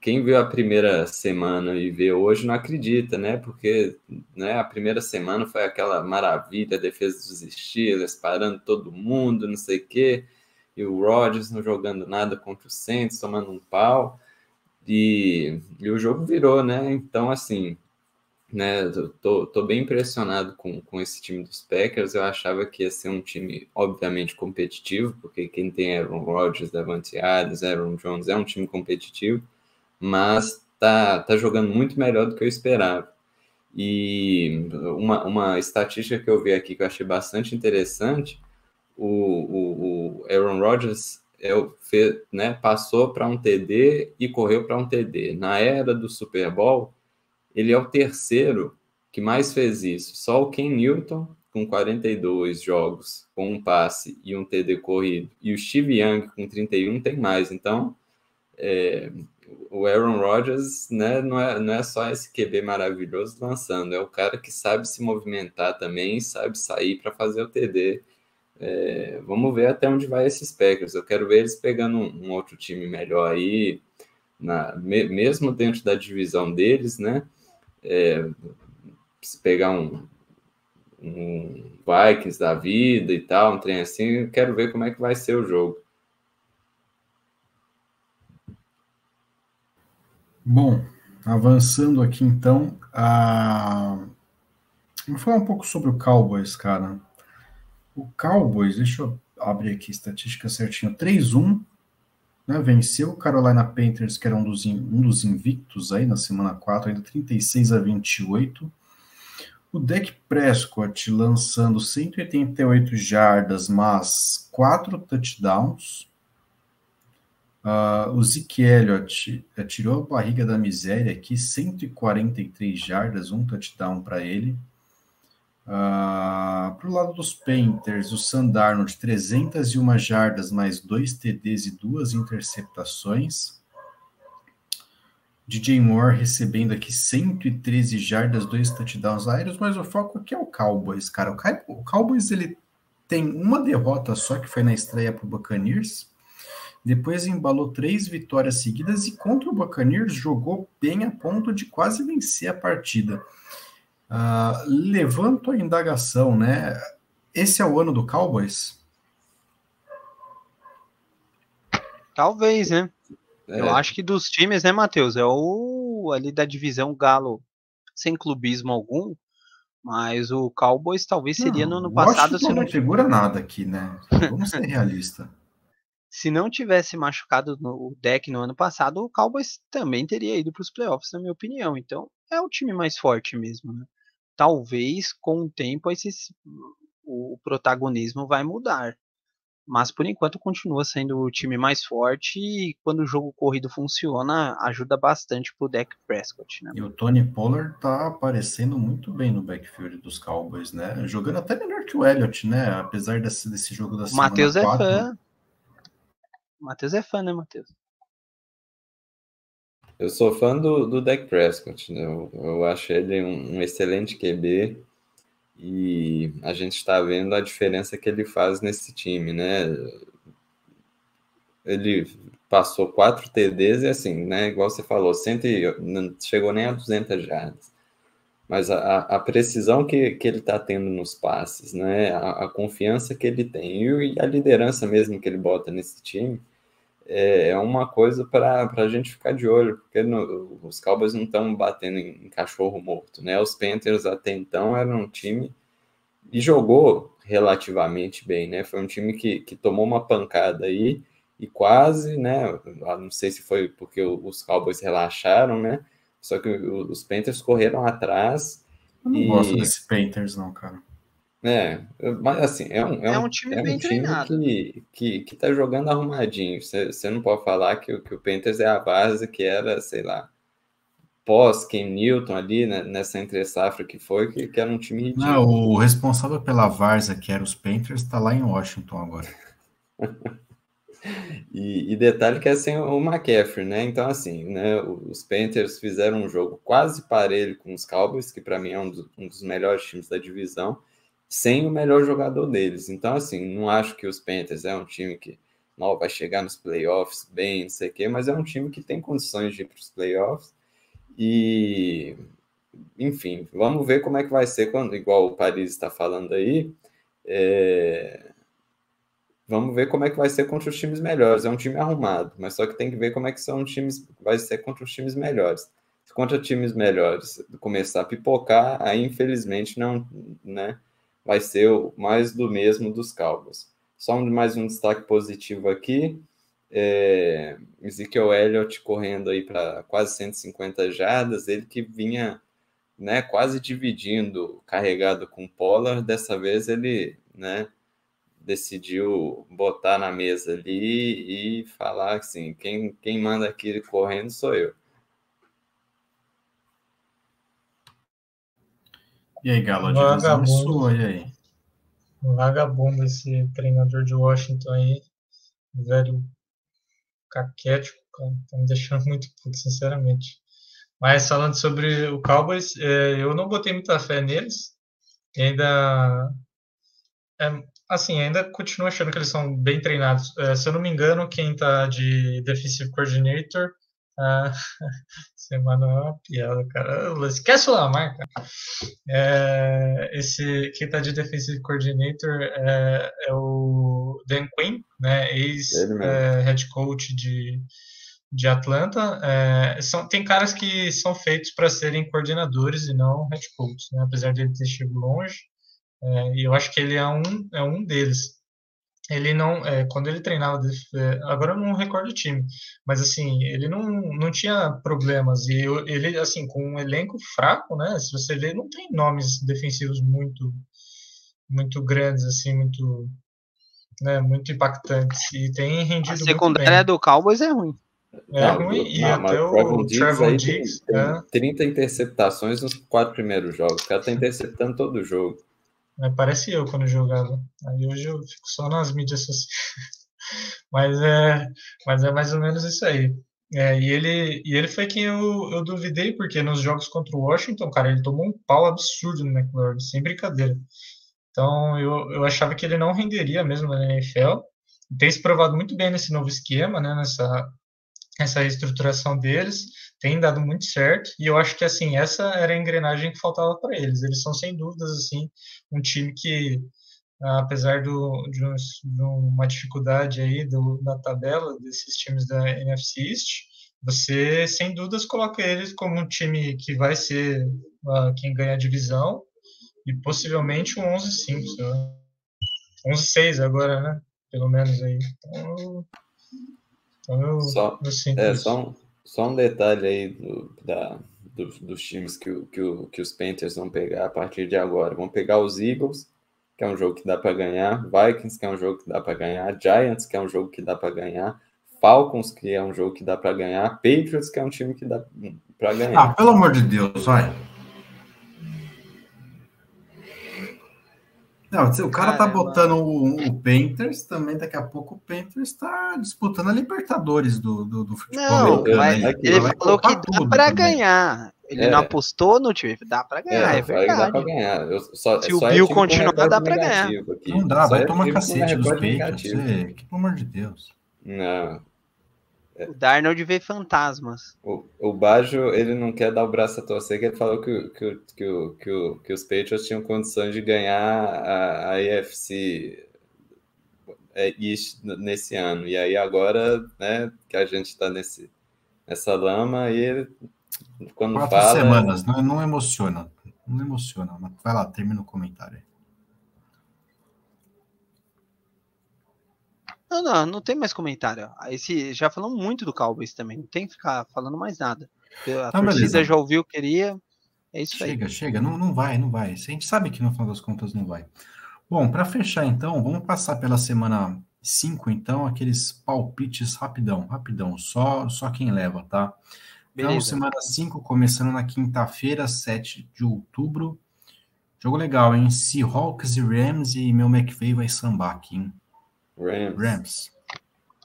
quem viu a primeira semana e vê hoje não acredita, né? Porque né, a primeira semana foi aquela maravilha, defesa dos Steelers, parando todo mundo, não sei o quê, e o Rodgers não jogando nada contra o Saints, tomando um pau, e, e o jogo virou, né? Então, assim, né, tô, tô bem impressionado com, com esse time dos Packers, eu achava que ia ser um time, obviamente, competitivo, porque quem tem Aaron Rodgers, Davante Adams, Aaron Jones, é um time competitivo, mas tá, tá jogando muito melhor do que eu esperava. E uma, uma estatística que eu vi aqui que eu achei bastante interessante, o, o, o Aaron Rodgers é, fez, né, passou para um TD e correu para um TD. Na era do Super Bowl, ele é o terceiro que mais fez isso. Só o Ken Newton, com 42 jogos, com um passe e um TD corrido, e o Steve Young, com 31, tem mais. Então, é, o Aaron Rodgers né, não, é, não é só esse QB maravilhoso lançando, é o cara que sabe se movimentar também, sabe sair para fazer o TD. É, vamos ver até onde vai esses Packers. Eu quero ver eles pegando um, um outro time melhor aí, na, me, mesmo dentro da divisão deles, né? É, se pegar um, um Vikings da vida e tal, um trem assim, eu quero ver como é que vai ser o jogo. Bom, avançando aqui então, a... vou falar um pouco sobre o Cowboys, cara. O Cowboys, deixa eu abrir aqui a estatística certinho, 3-1, né, venceu o Carolina Panthers, que era um dos, um dos invictos aí na semana 4, ainda 36 a 28. O Dak Prescott lançando 188 jardas, mas 4 touchdowns. Uh, o Zeke Elliott uh, tirou a barriga da miséria aqui, 143 jardas, um touchdown para ele. Uh, para o lado dos Panthers, o Sandarno de 301 jardas, mais dois TDs e duas interceptações. DJ Moore recebendo aqui 113 jardas, dois touchdowns aéreos, mas o foco aqui é o Cowboys, cara. O Cowboys ele tem uma derrota só, que foi na estreia para o Buccaneers. Depois embalou três vitórias seguidas e contra o Buccaneers jogou bem a ponto de quase vencer a partida. Uh, levanto a indagação, né? Esse é o ano do Cowboys? Talvez, né? É. Eu acho que dos times, né, Matheus? É o ali da divisão Galo, sem clubismo algum, mas o Cowboys talvez seria não, no ano passado. Se não figura nada aqui, né? [LAUGHS] Vamos ser realistas se não tivesse machucado o deck no ano passado, o Cowboys também teria ido para os playoffs, na minha opinião. Então, é o time mais forte mesmo. Né? Talvez com o tempo esse, o, o protagonismo vai mudar. Mas por enquanto continua sendo o time mais forte e quando o jogo corrido funciona, ajuda bastante pro deck Prescott. Né? E o Tony Pollard tá aparecendo muito bem no backfield dos Cowboys, né? Jogando até melhor que o Elliott, né? Apesar desse, desse jogo da o semana Matheus é fã. Matheus é fã, né, Matheus? Eu sou fã do, do Dak Prescott, né? eu, eu acho ele um, um, excelente QB e a gente está vendo a diferença que ele faz nesse time, né? Ele passou quatro TDs e assim, né? Igual você falou, cento e, não chegou nem a 200 jardas. Mas a, a precisão que, que ele está tendo nos passes, né? A, a, confiança que ele tem e a liderança mesmo que ele bota nesse time, é, é uma coisa para a gente ficar de olho, porque no, os Cowboys não estão batendo em, em, cachorro morto, né? Os Panthers até então eram um time e jogou relativamente bem, né? Foi um time que, que tomou uma pancada aí e quase, né? Não sei se foi porque os Cowboys relaxaram, né? Só que os Panthers correram atrás. Eu não e... gosto desse Panthers, não, cara. É, mas assim, é um, é, é um, time, é um time que, que, que tá jogando arrumadinho. Você não pode falar que, que o Panthers é a base que era, sei lá, pós Ken Newton ali, né, nessa entre safra que foi, que, que era um time ridículo. Não, o responsável pela Varsa, que era os Panthers, está lá em Washington agora. [LAUGHS] e, e, detalhe que é sem o McCaffrey, né? Então, assim, né, os Panthers fizeram um jogo quase parelho com os Cowboys, que para mim é um dos, um dos melhores times da divisão, sem o melhor jogador deles. Então, assim, não acho que os Panthers é um time que não vai chegar nos playoffs bem, não sei o quê, mas é um time que tem condições de ir para os playoffs e, enfim, vamos ver como é que vai ser quando, igual o Paris está falando aí. É... Vamos ver como é que vai ser contra os times melhores. É um time arrumado, mas só que tem que ver como é que são times, vai ser contra os times melhores. Se contra times melhores começar a pipocar, aí infelizmente não, né, vai ser mais do mesmo dos Cowboys. Só mais um destaque positivo aqui. É, Ezekiel Elliott correndo aí para quase 150 jardas, ele que vinha né, quase dividindo, carregado com Pollard, dessa vez ele né, decidiu botar na mesa ali e falar assim, quem, quem manda aqui correndo sou eu. E aí, Galo, divisão é sua, e aí? Vagabundo esse treinador de Washington aí, velho caquético, cara. Tá me deixando [LAUGHS] muito puto, sinceramente. Mas falando sobre o Cowboys, é, eu não botei muita fé neles. Ainda. É, assim, ainda continuo achando que eles são bem treinados. É, se eu não me engano, quem tá de Defensive Coordinator. Ah, [LAUGHS] semana é uma piada, cara. Esquece o Lamar, cara. É, esse, quem tá de Defensive Coordinator é, é o Dan Quinn, né? Ex-head é, coach de, de Atlanta. É, são, tem caras que são feitos para serem coordenadores e não head coaches, né? apesar de ele ter chegado longe. É, e eu acho que ele é um, é um deles. Ele não, é, quando ele treinava, é, agora eu não recordo o time, mas assim, ele não, não tinha problemas. E eu, ele, assim, com um elenco fraco, né? Se você ver, não tem nomes defensivos muito, muito grandes, assim, muito né, muito impactantes e tem rendido a secundária do Cowboys é ruim. É não, ruim, e não, até o Trevor Diggs, tem, é. 30 interceptações nos quatro primeiros jogos. O cara tá interceptando todo o jogo. É, parece eu quando jogava. Aí hoje eu fico só nas mídias sociais. [LAUGHS] mas, é, mas é mais ou menos isso aí. É, e, ele, e ele foi quem eu, eu duvidei, porque nos jogos contra o Washington, cara, ele tomou um pau absurdo no McLaurin, sem brincadeira. Então, eu, eu achava que ele não renderia mesmo na NFL. Tem se provado muito bem nesse novo esquema, né, nessa essa reestruturação deles, tem dado muito certo, e eu acho que, assim, essa era a engrenagem que faltava para eles. Eles são, sem dúvidas, assim, um time que, apesar do, de, um, de uma dificuldade aí do, na tabela desses times da NFC East, você, sem dúvidas, coloca eles como um time que vai ser uh, quem ganha a divisão, e possivelmente um 11-5, 11-6 agora, né? Pelo menos aí. Então, então eu, só, eu é, só, um, só um detalhe aí do, da, do, dos times que, que, que os Panthers vão pegar a partir de agora. Vão pegar os Eagles, que é um jogo que dá para ganhar, Vikings, que é um jogo que dá para ganhar, Giants, que é um jogo que dá para ganhar, Falcons, que é um jogo que dá para ganhar, Patriots, que é um time que dá para ganhar. Ah, pelo amor de Deus, vai. Não, o cara tá botando o, o Panthers, também daqui a pouco o Panthers está disputando a Libertadores do, do, do futebol. Não, mas né? ele falou que dá para ganhar. Ele é. não apostou no time, dá para ganhar, é, é verdade. Dá pra ganhar. Eu, só, Se o é Bill continuar, dá para ganhar. Aqui. Não dá, vai é tomar cacete dos Patriots. Que, pelo amor de Deus. Não, é. O Darnold vê fantasmas. O, o Bajo, ele não quer dar o braço a torcer, que ele falou que, que, que, que, que os Patriots tinham condições de ganhar a, a AFC é, nesse ano. E aí agora, né, que a gente está nesse, nessa lama, e ele, quando Quatro fala... semanas, não, não emociona. Não emociona. Vai lá, termina o comentário Não, não, não tem mais comentário. Esse, já falamos muito do Cowboys também, não tem que ficar falando mais nada. A ah, torcida beleza. já ouviu, queria. É isso chega, aí. Chega, chega, não, não vai, não vai. A gente sabe que no final das contas não vai. Bom, para fechar então, vamos passar pela semana 5, então, aqueles palpites rapidão, rapidão, só, só quem leva, tá? Então, Beleza. Então, semana 5, começando na quinta-feira, 7 de outubro. Jogo legal, hein? Seahawks e Rams e meu McVay vai sambar aqui, hein? Rams. Rams.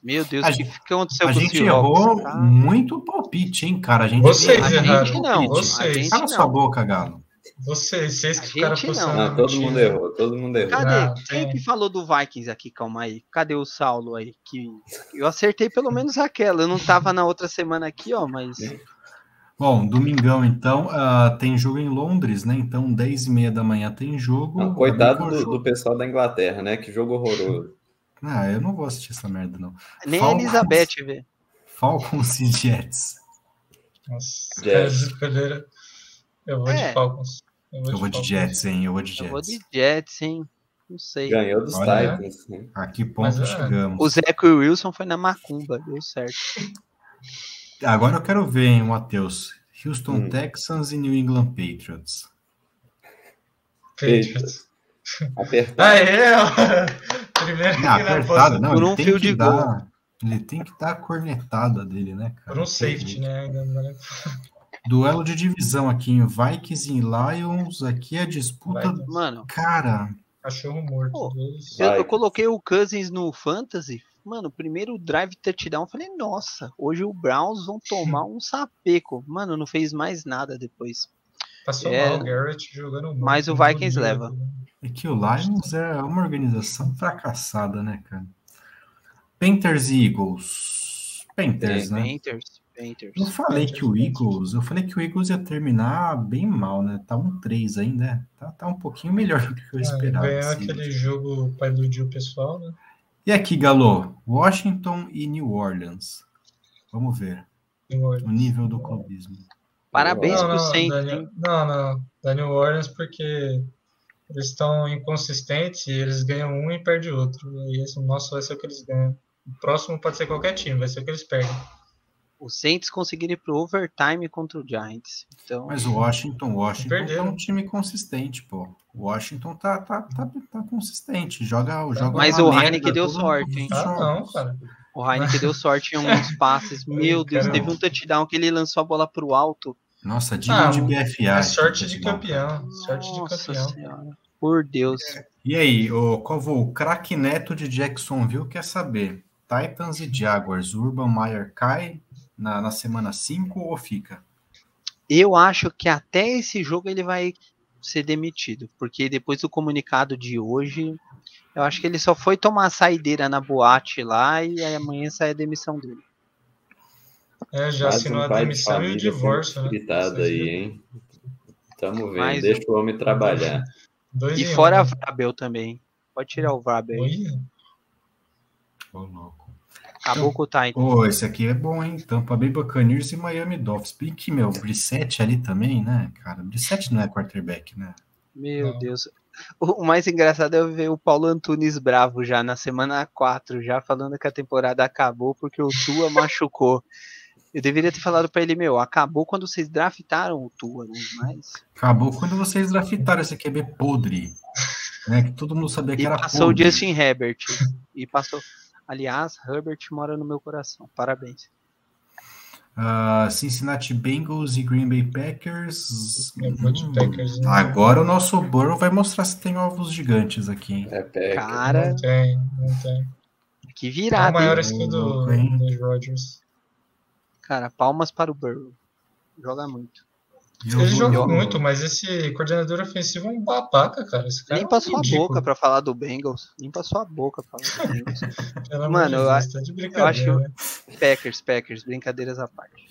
Meu Deus, o que aconteceu a com gente errou ah. muito palpite, hein, cara? A gente vocês a gente não. Vocês. Cala sua boca, Galo. Vocês, vocês que ficaram não. não. todo mundo errou, todo mundo errou. Cadê? Ah, Quem que falou do Vikings aqui? Calma aí. Cadê o Saulo aí? Que eu acertei pelo menos aquela. Eu não tava na outra semana aqui, ó, mas. Bom, domingão então, uh, tem jogo em Londres, né? Então, 10 e meia da manhã tem jogo. Não, coitado do, do, pessoal da Inglaterra, né? Que jogo horroroso. Ah, eu não vou assistir essa merda, não. Nem Falcons, a Elizabeth vê. Falcons e Jets. Nossa, Jets. Eu vou é. de Falcons. Eu vou, eu de, vou de, Jets, hein? Eu vou de Jets. Eu vou de Jets, hein? Não sei. Ganhou dos Olha, Titans. Né? A que ponto Mas, é. chegamos? O Zeco Wilson foi na macumba, deu certo. Agora eu quero ver, hein, Matheus. Houston hum. Texans e New England Patriots. Patriots. Apertado. É? Primeiro não, apertado, não, Por um fio de dar, gol. Ele tem que dar a cornetada dele, né, cara? Por um safety, né? Duelo de divisão aqui em Vikings e Lions. Aqui é a disputa. Mano, cara. Cachorro morto. Pô, eu, eu, coloquei o Cousins no Fantasy. Mano, primeiro drive touchdown. Falei, nossa, hoje o Browns vão tomar um sapeco. Mano, não fez mais nada depois. Passou é, mal o Garrett jogando muito. Mas o Vikings leva. É que o Lions é uma organização fracassada, né, cara? Panthers e Eagles. Panthers, é, né? Panthers. Panthers. Eu falei Panthers, que o Eagles, eu falei que o Eagles ia terminar bem mal, né? Tá um 3 ainda, né? Tá, tá um pouquinho melhor do que eu é, esperava. Ganhar assim. aquele jogo para iludir o pessoal, né? E aqui, Galo, Washington e New Orleans. Vamos ver. O nível do clubismo. Parabéns não, pro Saints. Não, não, da New Orleans porque eles estão inconsistentes e eles ganham um e perdem outro. E esse nosso vai ser o que eles ganham. O próximo pode ser qualquer time, vai ser o que eles perdem o Saints conseguiram ir pro overtime contra o Giants. Então... Mas o Washington, Washington é um time consistente, pô. O Washington tá, tá, tá, tá consistente. Joga, joga Mas o Heineken deu sorte, hein? Ah, não, cara. O Heineken deu sorte em alguns [LAUGHS] passes. Meu Deus, Caramba. teve um touchdown que ele lançou a bola pro alto. Nossa, diga ah, de BFA. É sorte de campeão. Sorte de campeão. Senhora. Por Deus. E aí, o Covo, o craque neto de Jacksonville quer saber. Titans e Jaguars, Urban Meyer cai na, na semana 5 ou fica? Eu acho que até esse jogo ele vai ser demitido, porque depois do comunicado de hoje, eu acho que ele só foi tomar a saideira na boate lá e amanhã sai a demissão dele. É, já Quase assinou um a demissão e o divórcio. Né? Gritado aí, hein? Tamo vendo, Mais deixa um... o homem trabalhar. [LAUGHS] Dois e fora um. a Vrabel também. Pode tirar o Vrabel aí. Ô, louco. Acabou com o Titan. Pô, esse aqui é bom, hein? Tampa Bay Buccaneers e Miami Dolphins. Bem que, meu, Brissette ali também, né, cara? Brissette não é quarterback, né? Meu não. Deus. O mais engraçado é ver o Paulo Antunes bravo já na semana 4, já falando que a temporada acabou porque o Tua [LAUGHS] machucou. Eu deveria ter falado para ele, meu, acabou quando vocês draftaram o Tua, não mais. Acabou quando vocês draftaram esse QB podre. Né, que todo mundo sabia que e era passou podre. o Justin Herbert. E passou. Aliás, Herbert mora no meu coração. Parabéns. Uh, Cincinnati Bengals e Green Bay Packers. Hum, Packers né? agora o nosso Burrow vai mostrar se tem ovos gigantes aqui. Hein? É Cara, não tem, não tem. Que virada. É o maior skill do, dos Rodgers. Cara, palmas para o Burrow. Joga muito. Ele joga muito, mas esse coordenador ofensivo é um babaca, cara. Esse cara Limpa é sua boca pra falar do Bengals. Limpa sua boca pra falar do [LAUGHS] Bengals. Mano, eu, acho, tá eu acho né? Packers, Packers, brincadeiras à parte.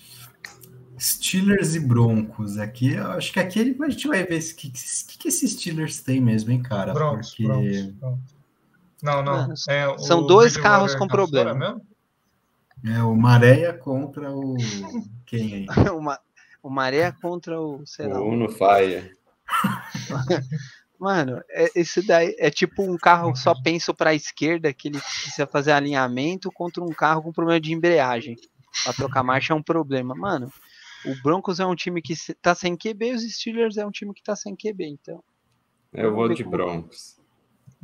Steelers e Broncos. Aqui, acho que aqui a gente vai ver o que, que, que esses Steelers têm mesmo, hein, cara? Broncos, Porque... Broncos, Não, não. Mano, é, são dois carros com problema. É o Maréia contra o. Quem aí? Uma... [LAUGHS] O Maré contra o. Sei o Uno Fire. [LAUGHS] Mano, é, esse daí é tipo um carro só penso para a esquerda que ele precisa fazer alinhamento contra um carro com problema de embreagem. Para trocar marcha é um problema. Mano, o Broncos é um time que tá sem QB, os Steelers é um time que tá sem QB, então. Eu vou de Broncos.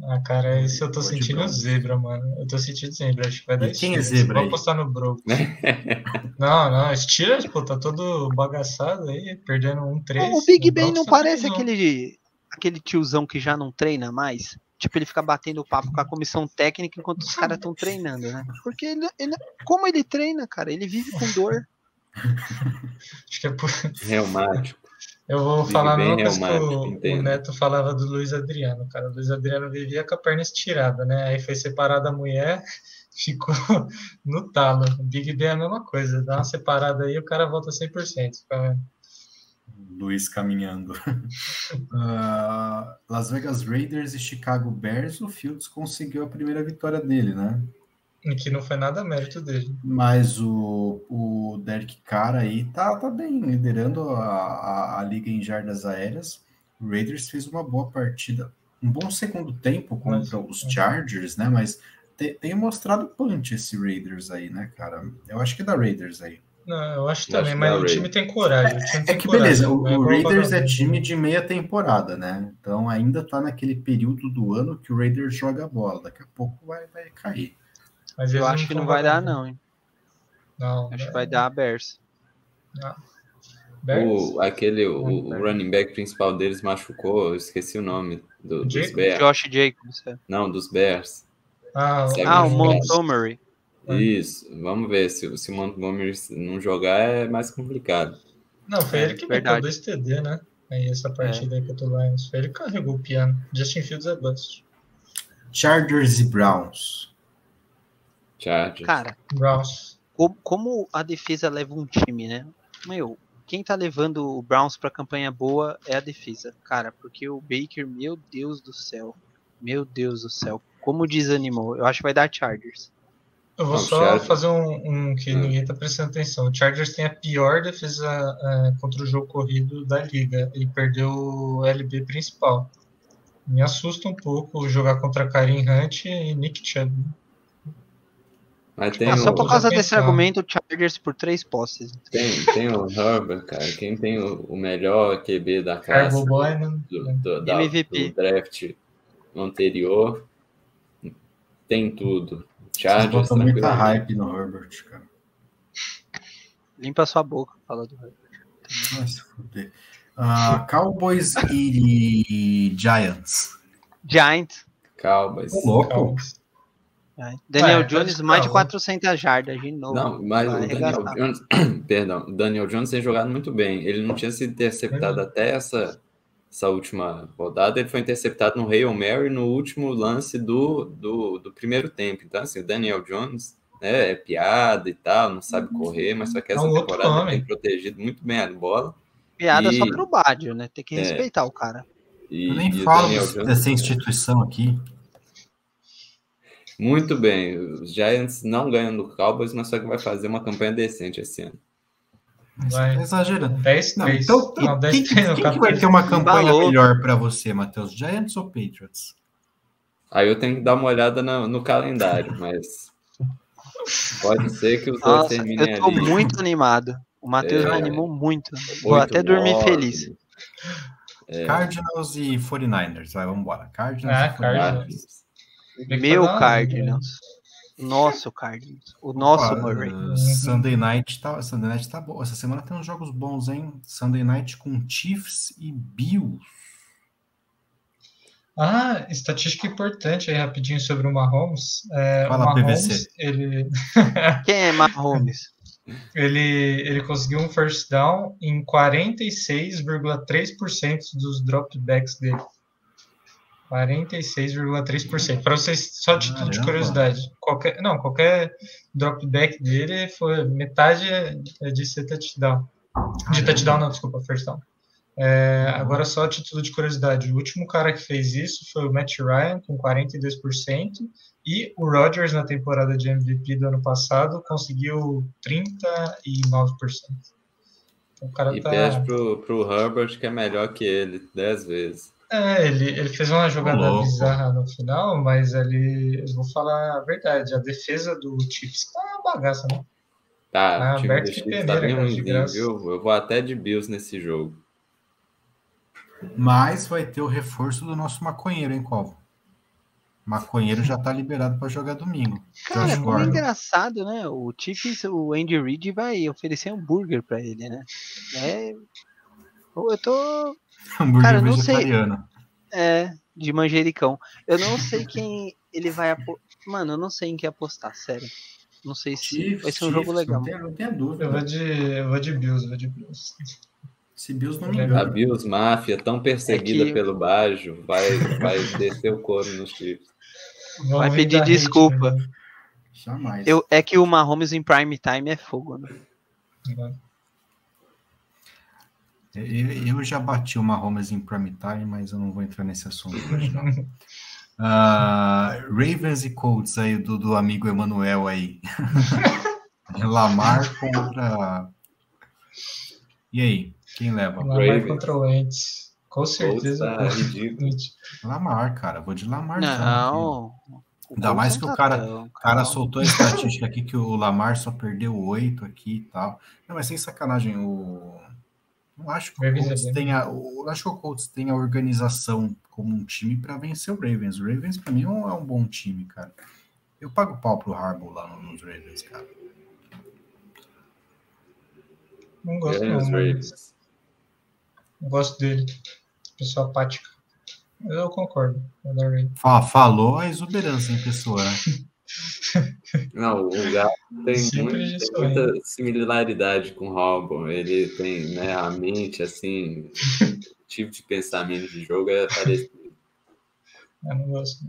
Ah, cara, esse eu tô sentindo zebra, mano. Eu tô sentindo zebra. Acho que vai dar e quem é zebra? Vou apostar no Broncos. [LAUGHS] não, não, Steelers, pô, tá todo bagaçado aí, perdendo um 3. O Big Ben não parece aquele, aquele tiozão que já não treina mais? Tipo, ele fica batendo papo com a comissão técnica enquanto os caras estão treinando, né? Porque ele, ele, como ele treina, cara? Ele vive com dor. [LAUGHS] Acho que é por... Reumático. Eu vou falar uma coisa que o, o, Neto falava do Luiz Adriano, cara. O Luiz Adriano vivia com a perna estirada, né? Aí foi separado da mulher, [LAUGHS] ficou no talo. O Big Ben é a mesma coisa, dá uma separada aí o cara volta 100%. Fica... Luiz caminhando. uh, [LAUGHS] Las Vegas Raiders e Chicago Bears, o Fields conseguiu a primeira vitória dele, né? Que não foi nada mérito dele. Mas o, o Derek Carr aí tá, tá bem, liderando a, a, a, liga em jardas aéreas. O Raiders fez uma boa partida, um bom segundo tempo contra Mas, os é. Chargers, né? Mas te, tem mostrado punch esse Raiders aí, né, cara? Eu acho que é da Raiders aí. Não, eu acho também, é mas o time tem coragem. É, tem é que coragem, beleza, o, o Raiders é time de meia temporada, né? Então ainda tá naquele período do ano que o Raiders joga bola. Daqui a pouco vai, vai cair. Mas eu acho que não vai dar, não, hein? Não. Acho é... que vai dar a Bears. Não. O, aquele, o, o, running back principal deles machucou, eu esqueci o nome do, dos Bears. Josh Jacobs. É. Não, dos Bears. Ah, ah o Montgomery. Isso, vamos ver se, se o Montgomery não jogar é mais complicado. Não, foi é, ele que meteu dois TD, né? Aí essa partida é. aí que eu tô Lions. Foi ele que carregou o piano. Justin Fields é bust. Chargers e Browns. Chargers. Cara, Browns. Como, como a defesa leva um time, né? Meu, quem tá levando o Browns pra campanha boa é a defesa, cara, porque o Baker, meu Deus do céu, meu Deus do céu, como desanimou. Eu acho que vai dar Chargers. Eu vou Não, só Chargers. fazer um, um que hum. ninguém tá prestando atenção. O Chargers tem a pior defesa uh, contra o jogo corrido da liga. Ele perdeu o LB principal. Me assusta um pouco jogar contra Karim Hunt e Nick Chubb. Mas tem ah, o... Só por causa desse argumento, o Chargers por três posses. Tem, tem o Herbert, cara. Quem tem o, o melhor QB da classe Boy, né? do, do, da, do draft anterior, tem tudo. Chargers. Vocês muita hype no Herbert, cara. Limpa sua boca, fala do Herbert. Nossa. Uh, Cowboys e Giants. Giants. Cowboys. Louco. Cowboys. Daniel é, Jones, mais de 400 jardas de novo. Não, mas o Daniel Jones, [CLEARS THROAT] perdão, o Daniel Jones tem jogado muito bem. Ele não tinha sido interceptado uhum. até essa, essa última rodada. Ele foi interceptado no Hail Mary no último lance do, do, do primeiro tempo. Então, assim, o Daniel Jones né, é piada e tal, não sabe uhum. correr, mas só que essa é um temporada tem protegido muito bem a bola. Piada e... só pro Bádio, né? Tem que é. respeitar é. o cara. E, Eu nem falo dessa instituição aqui. Muito bem. Os Giants não ganham do Cowboys, mas só que vai fazer uma campanha decente esse ano. Vai. Exagerando. 10 não, então, não, quem, quem, quem que vai ter uma campanha Balou. melhor para você, Matheus? Giants ou Patriots? Aí eu tenho que dar uma olhada no, no calendário, [LAUGHS] mas pode ser que os dois terminem Eu tô ali. muito animado. O Matheus é, me animou muito. Vou até dormir feliz. É. Cardinals e 49ers. Vai, vamos embora. Cardinals ah, e 49ers. Cardinals. Meu Cardinals. Nosso Cardinals. O nosso Murray. Sunday Night tá, Sunday Night tá bom. Essa semana tem uns jogos bons, hein? Sunday Night com Chiefs e Bills. Ah, estatística importante aí rapidinho sobre o Mahomes. É, Fala, o Mahomes, PVC. ele [LAUGHS] Quem é Mahomes? ele, ele conseguiu um first down em 46,3% dos dropbacks dele. 46,3%. Para vocês, só título de curiosidade, qualquer, não, qualquer dropback dele foi metade é de ser touchdown. De touchdown, não, desculpa, first down. É, agora só título de curiosidade, o último cara que fez isso foi o Matt Ryan com 42% e o Rodgers na temporada de MVP do ano passado conseguiu 39%. Então, o cara e tá... pede pro, pro Herbert que é melhor que ele 10 vezes. É, ele, ele fez uma jogada Louco. bizarra no final, mas ele, eu vou falar a verdade, a defesa do Chiefs tá uma bagaça, né? Tá, tá aberto de peneira, tá bem ruimzinho, viu? Eu vou até de Bills nesse jogo. Mas vai ter o reforço do nosso maconheiro, hein, Covo? Maconheiro já tá liberado para jogar domingo. Cara, é engraçado, né? O Chiefs, o Andy Reid vai oferecer hambúrguer para ele, né? É... Eu tô. [LAUGHS] Hambúrguer Cara, não vegetariano. Sei... É, de manjericão. Eu não sei quem ele vai apostar. Mano, eu não sei em que apostar, sério. Não sei se Chiefs, vai ser um Chiefs, jogo legal. Não tem, não tem dúvida. Eu vou de, eu vou de Bills, eu vou de Bills. Se Bills não me engano. A Bills Máfia, tão perseguida é que... pelo Bajo, vai, vai descer o couro nos Chiefs. Vai pedir desculpa. Hate, né? Jamais. Eu, é que o Mahomes em prime time é fogo, né? Eu, eu já bati o Mahomes em prime time, mas eu não vou entrar nesse assunto hoje, não. Uh, [LAUGHS] Ravens e Colts aí do, do amigo Emanuel aí. [LAUGHS] Lamar contra. E aí, quem leva? Lamar Ravens. contra o Wentz. Com certeza. Tá Lamar, cara. Vou de Lamar. Não. Ainda mais que o cara, cara soltou a estatística aqui que o Lamar só perdeu oito aqui e tal. Não, mas sem sacanagem, o. Não acho que o Colts tenha, eu acho que o Colts tem a organização como um time para vencer o Ravens. O Ravens para mim é um, é um, bom time, cara. Eu pago pau pro Harbaugh lá nos Ravens, cara. Não gosto, não, Ravens. não gosto dele pessoa apática. Eu concordo. falou a exuberância em pessoa, né? [LAUGHS] [LAUGHS] Não, o Gato tem, muito, tem muita similaridade com o Robin. Ele tem né, a mente, assim, o tipo de pensamento de jogo é parecido. Eu não gosto.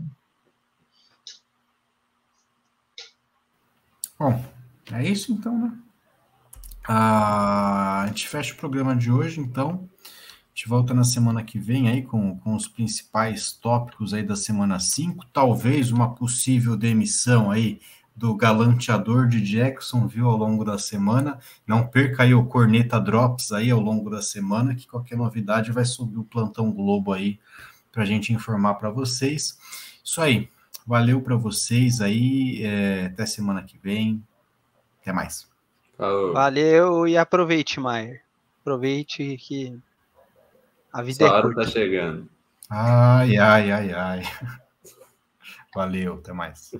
Bom, é isso então, né? Ah, a gente fecha o programa de hoje, então gente volta na semana que vem aí com, com os principais tópicos aí da semana 5, talvez uma possível demissão aí do galanteador de Jackson, viu, ao longo da semana. Não perca aí o Corneta Drops aí ao longo da semana, que qualquer novidade vai subir o Plantão Globo aí para a gente informar para vocês. Isso aí, valeu para vocês aí, é, até semana que vem, até mais. Falou. Valeu e aproveite, Maier. Aproveite que a vida Sua é curta. tá chegando. Ai, ai, ai, ai. Valeu, até mais.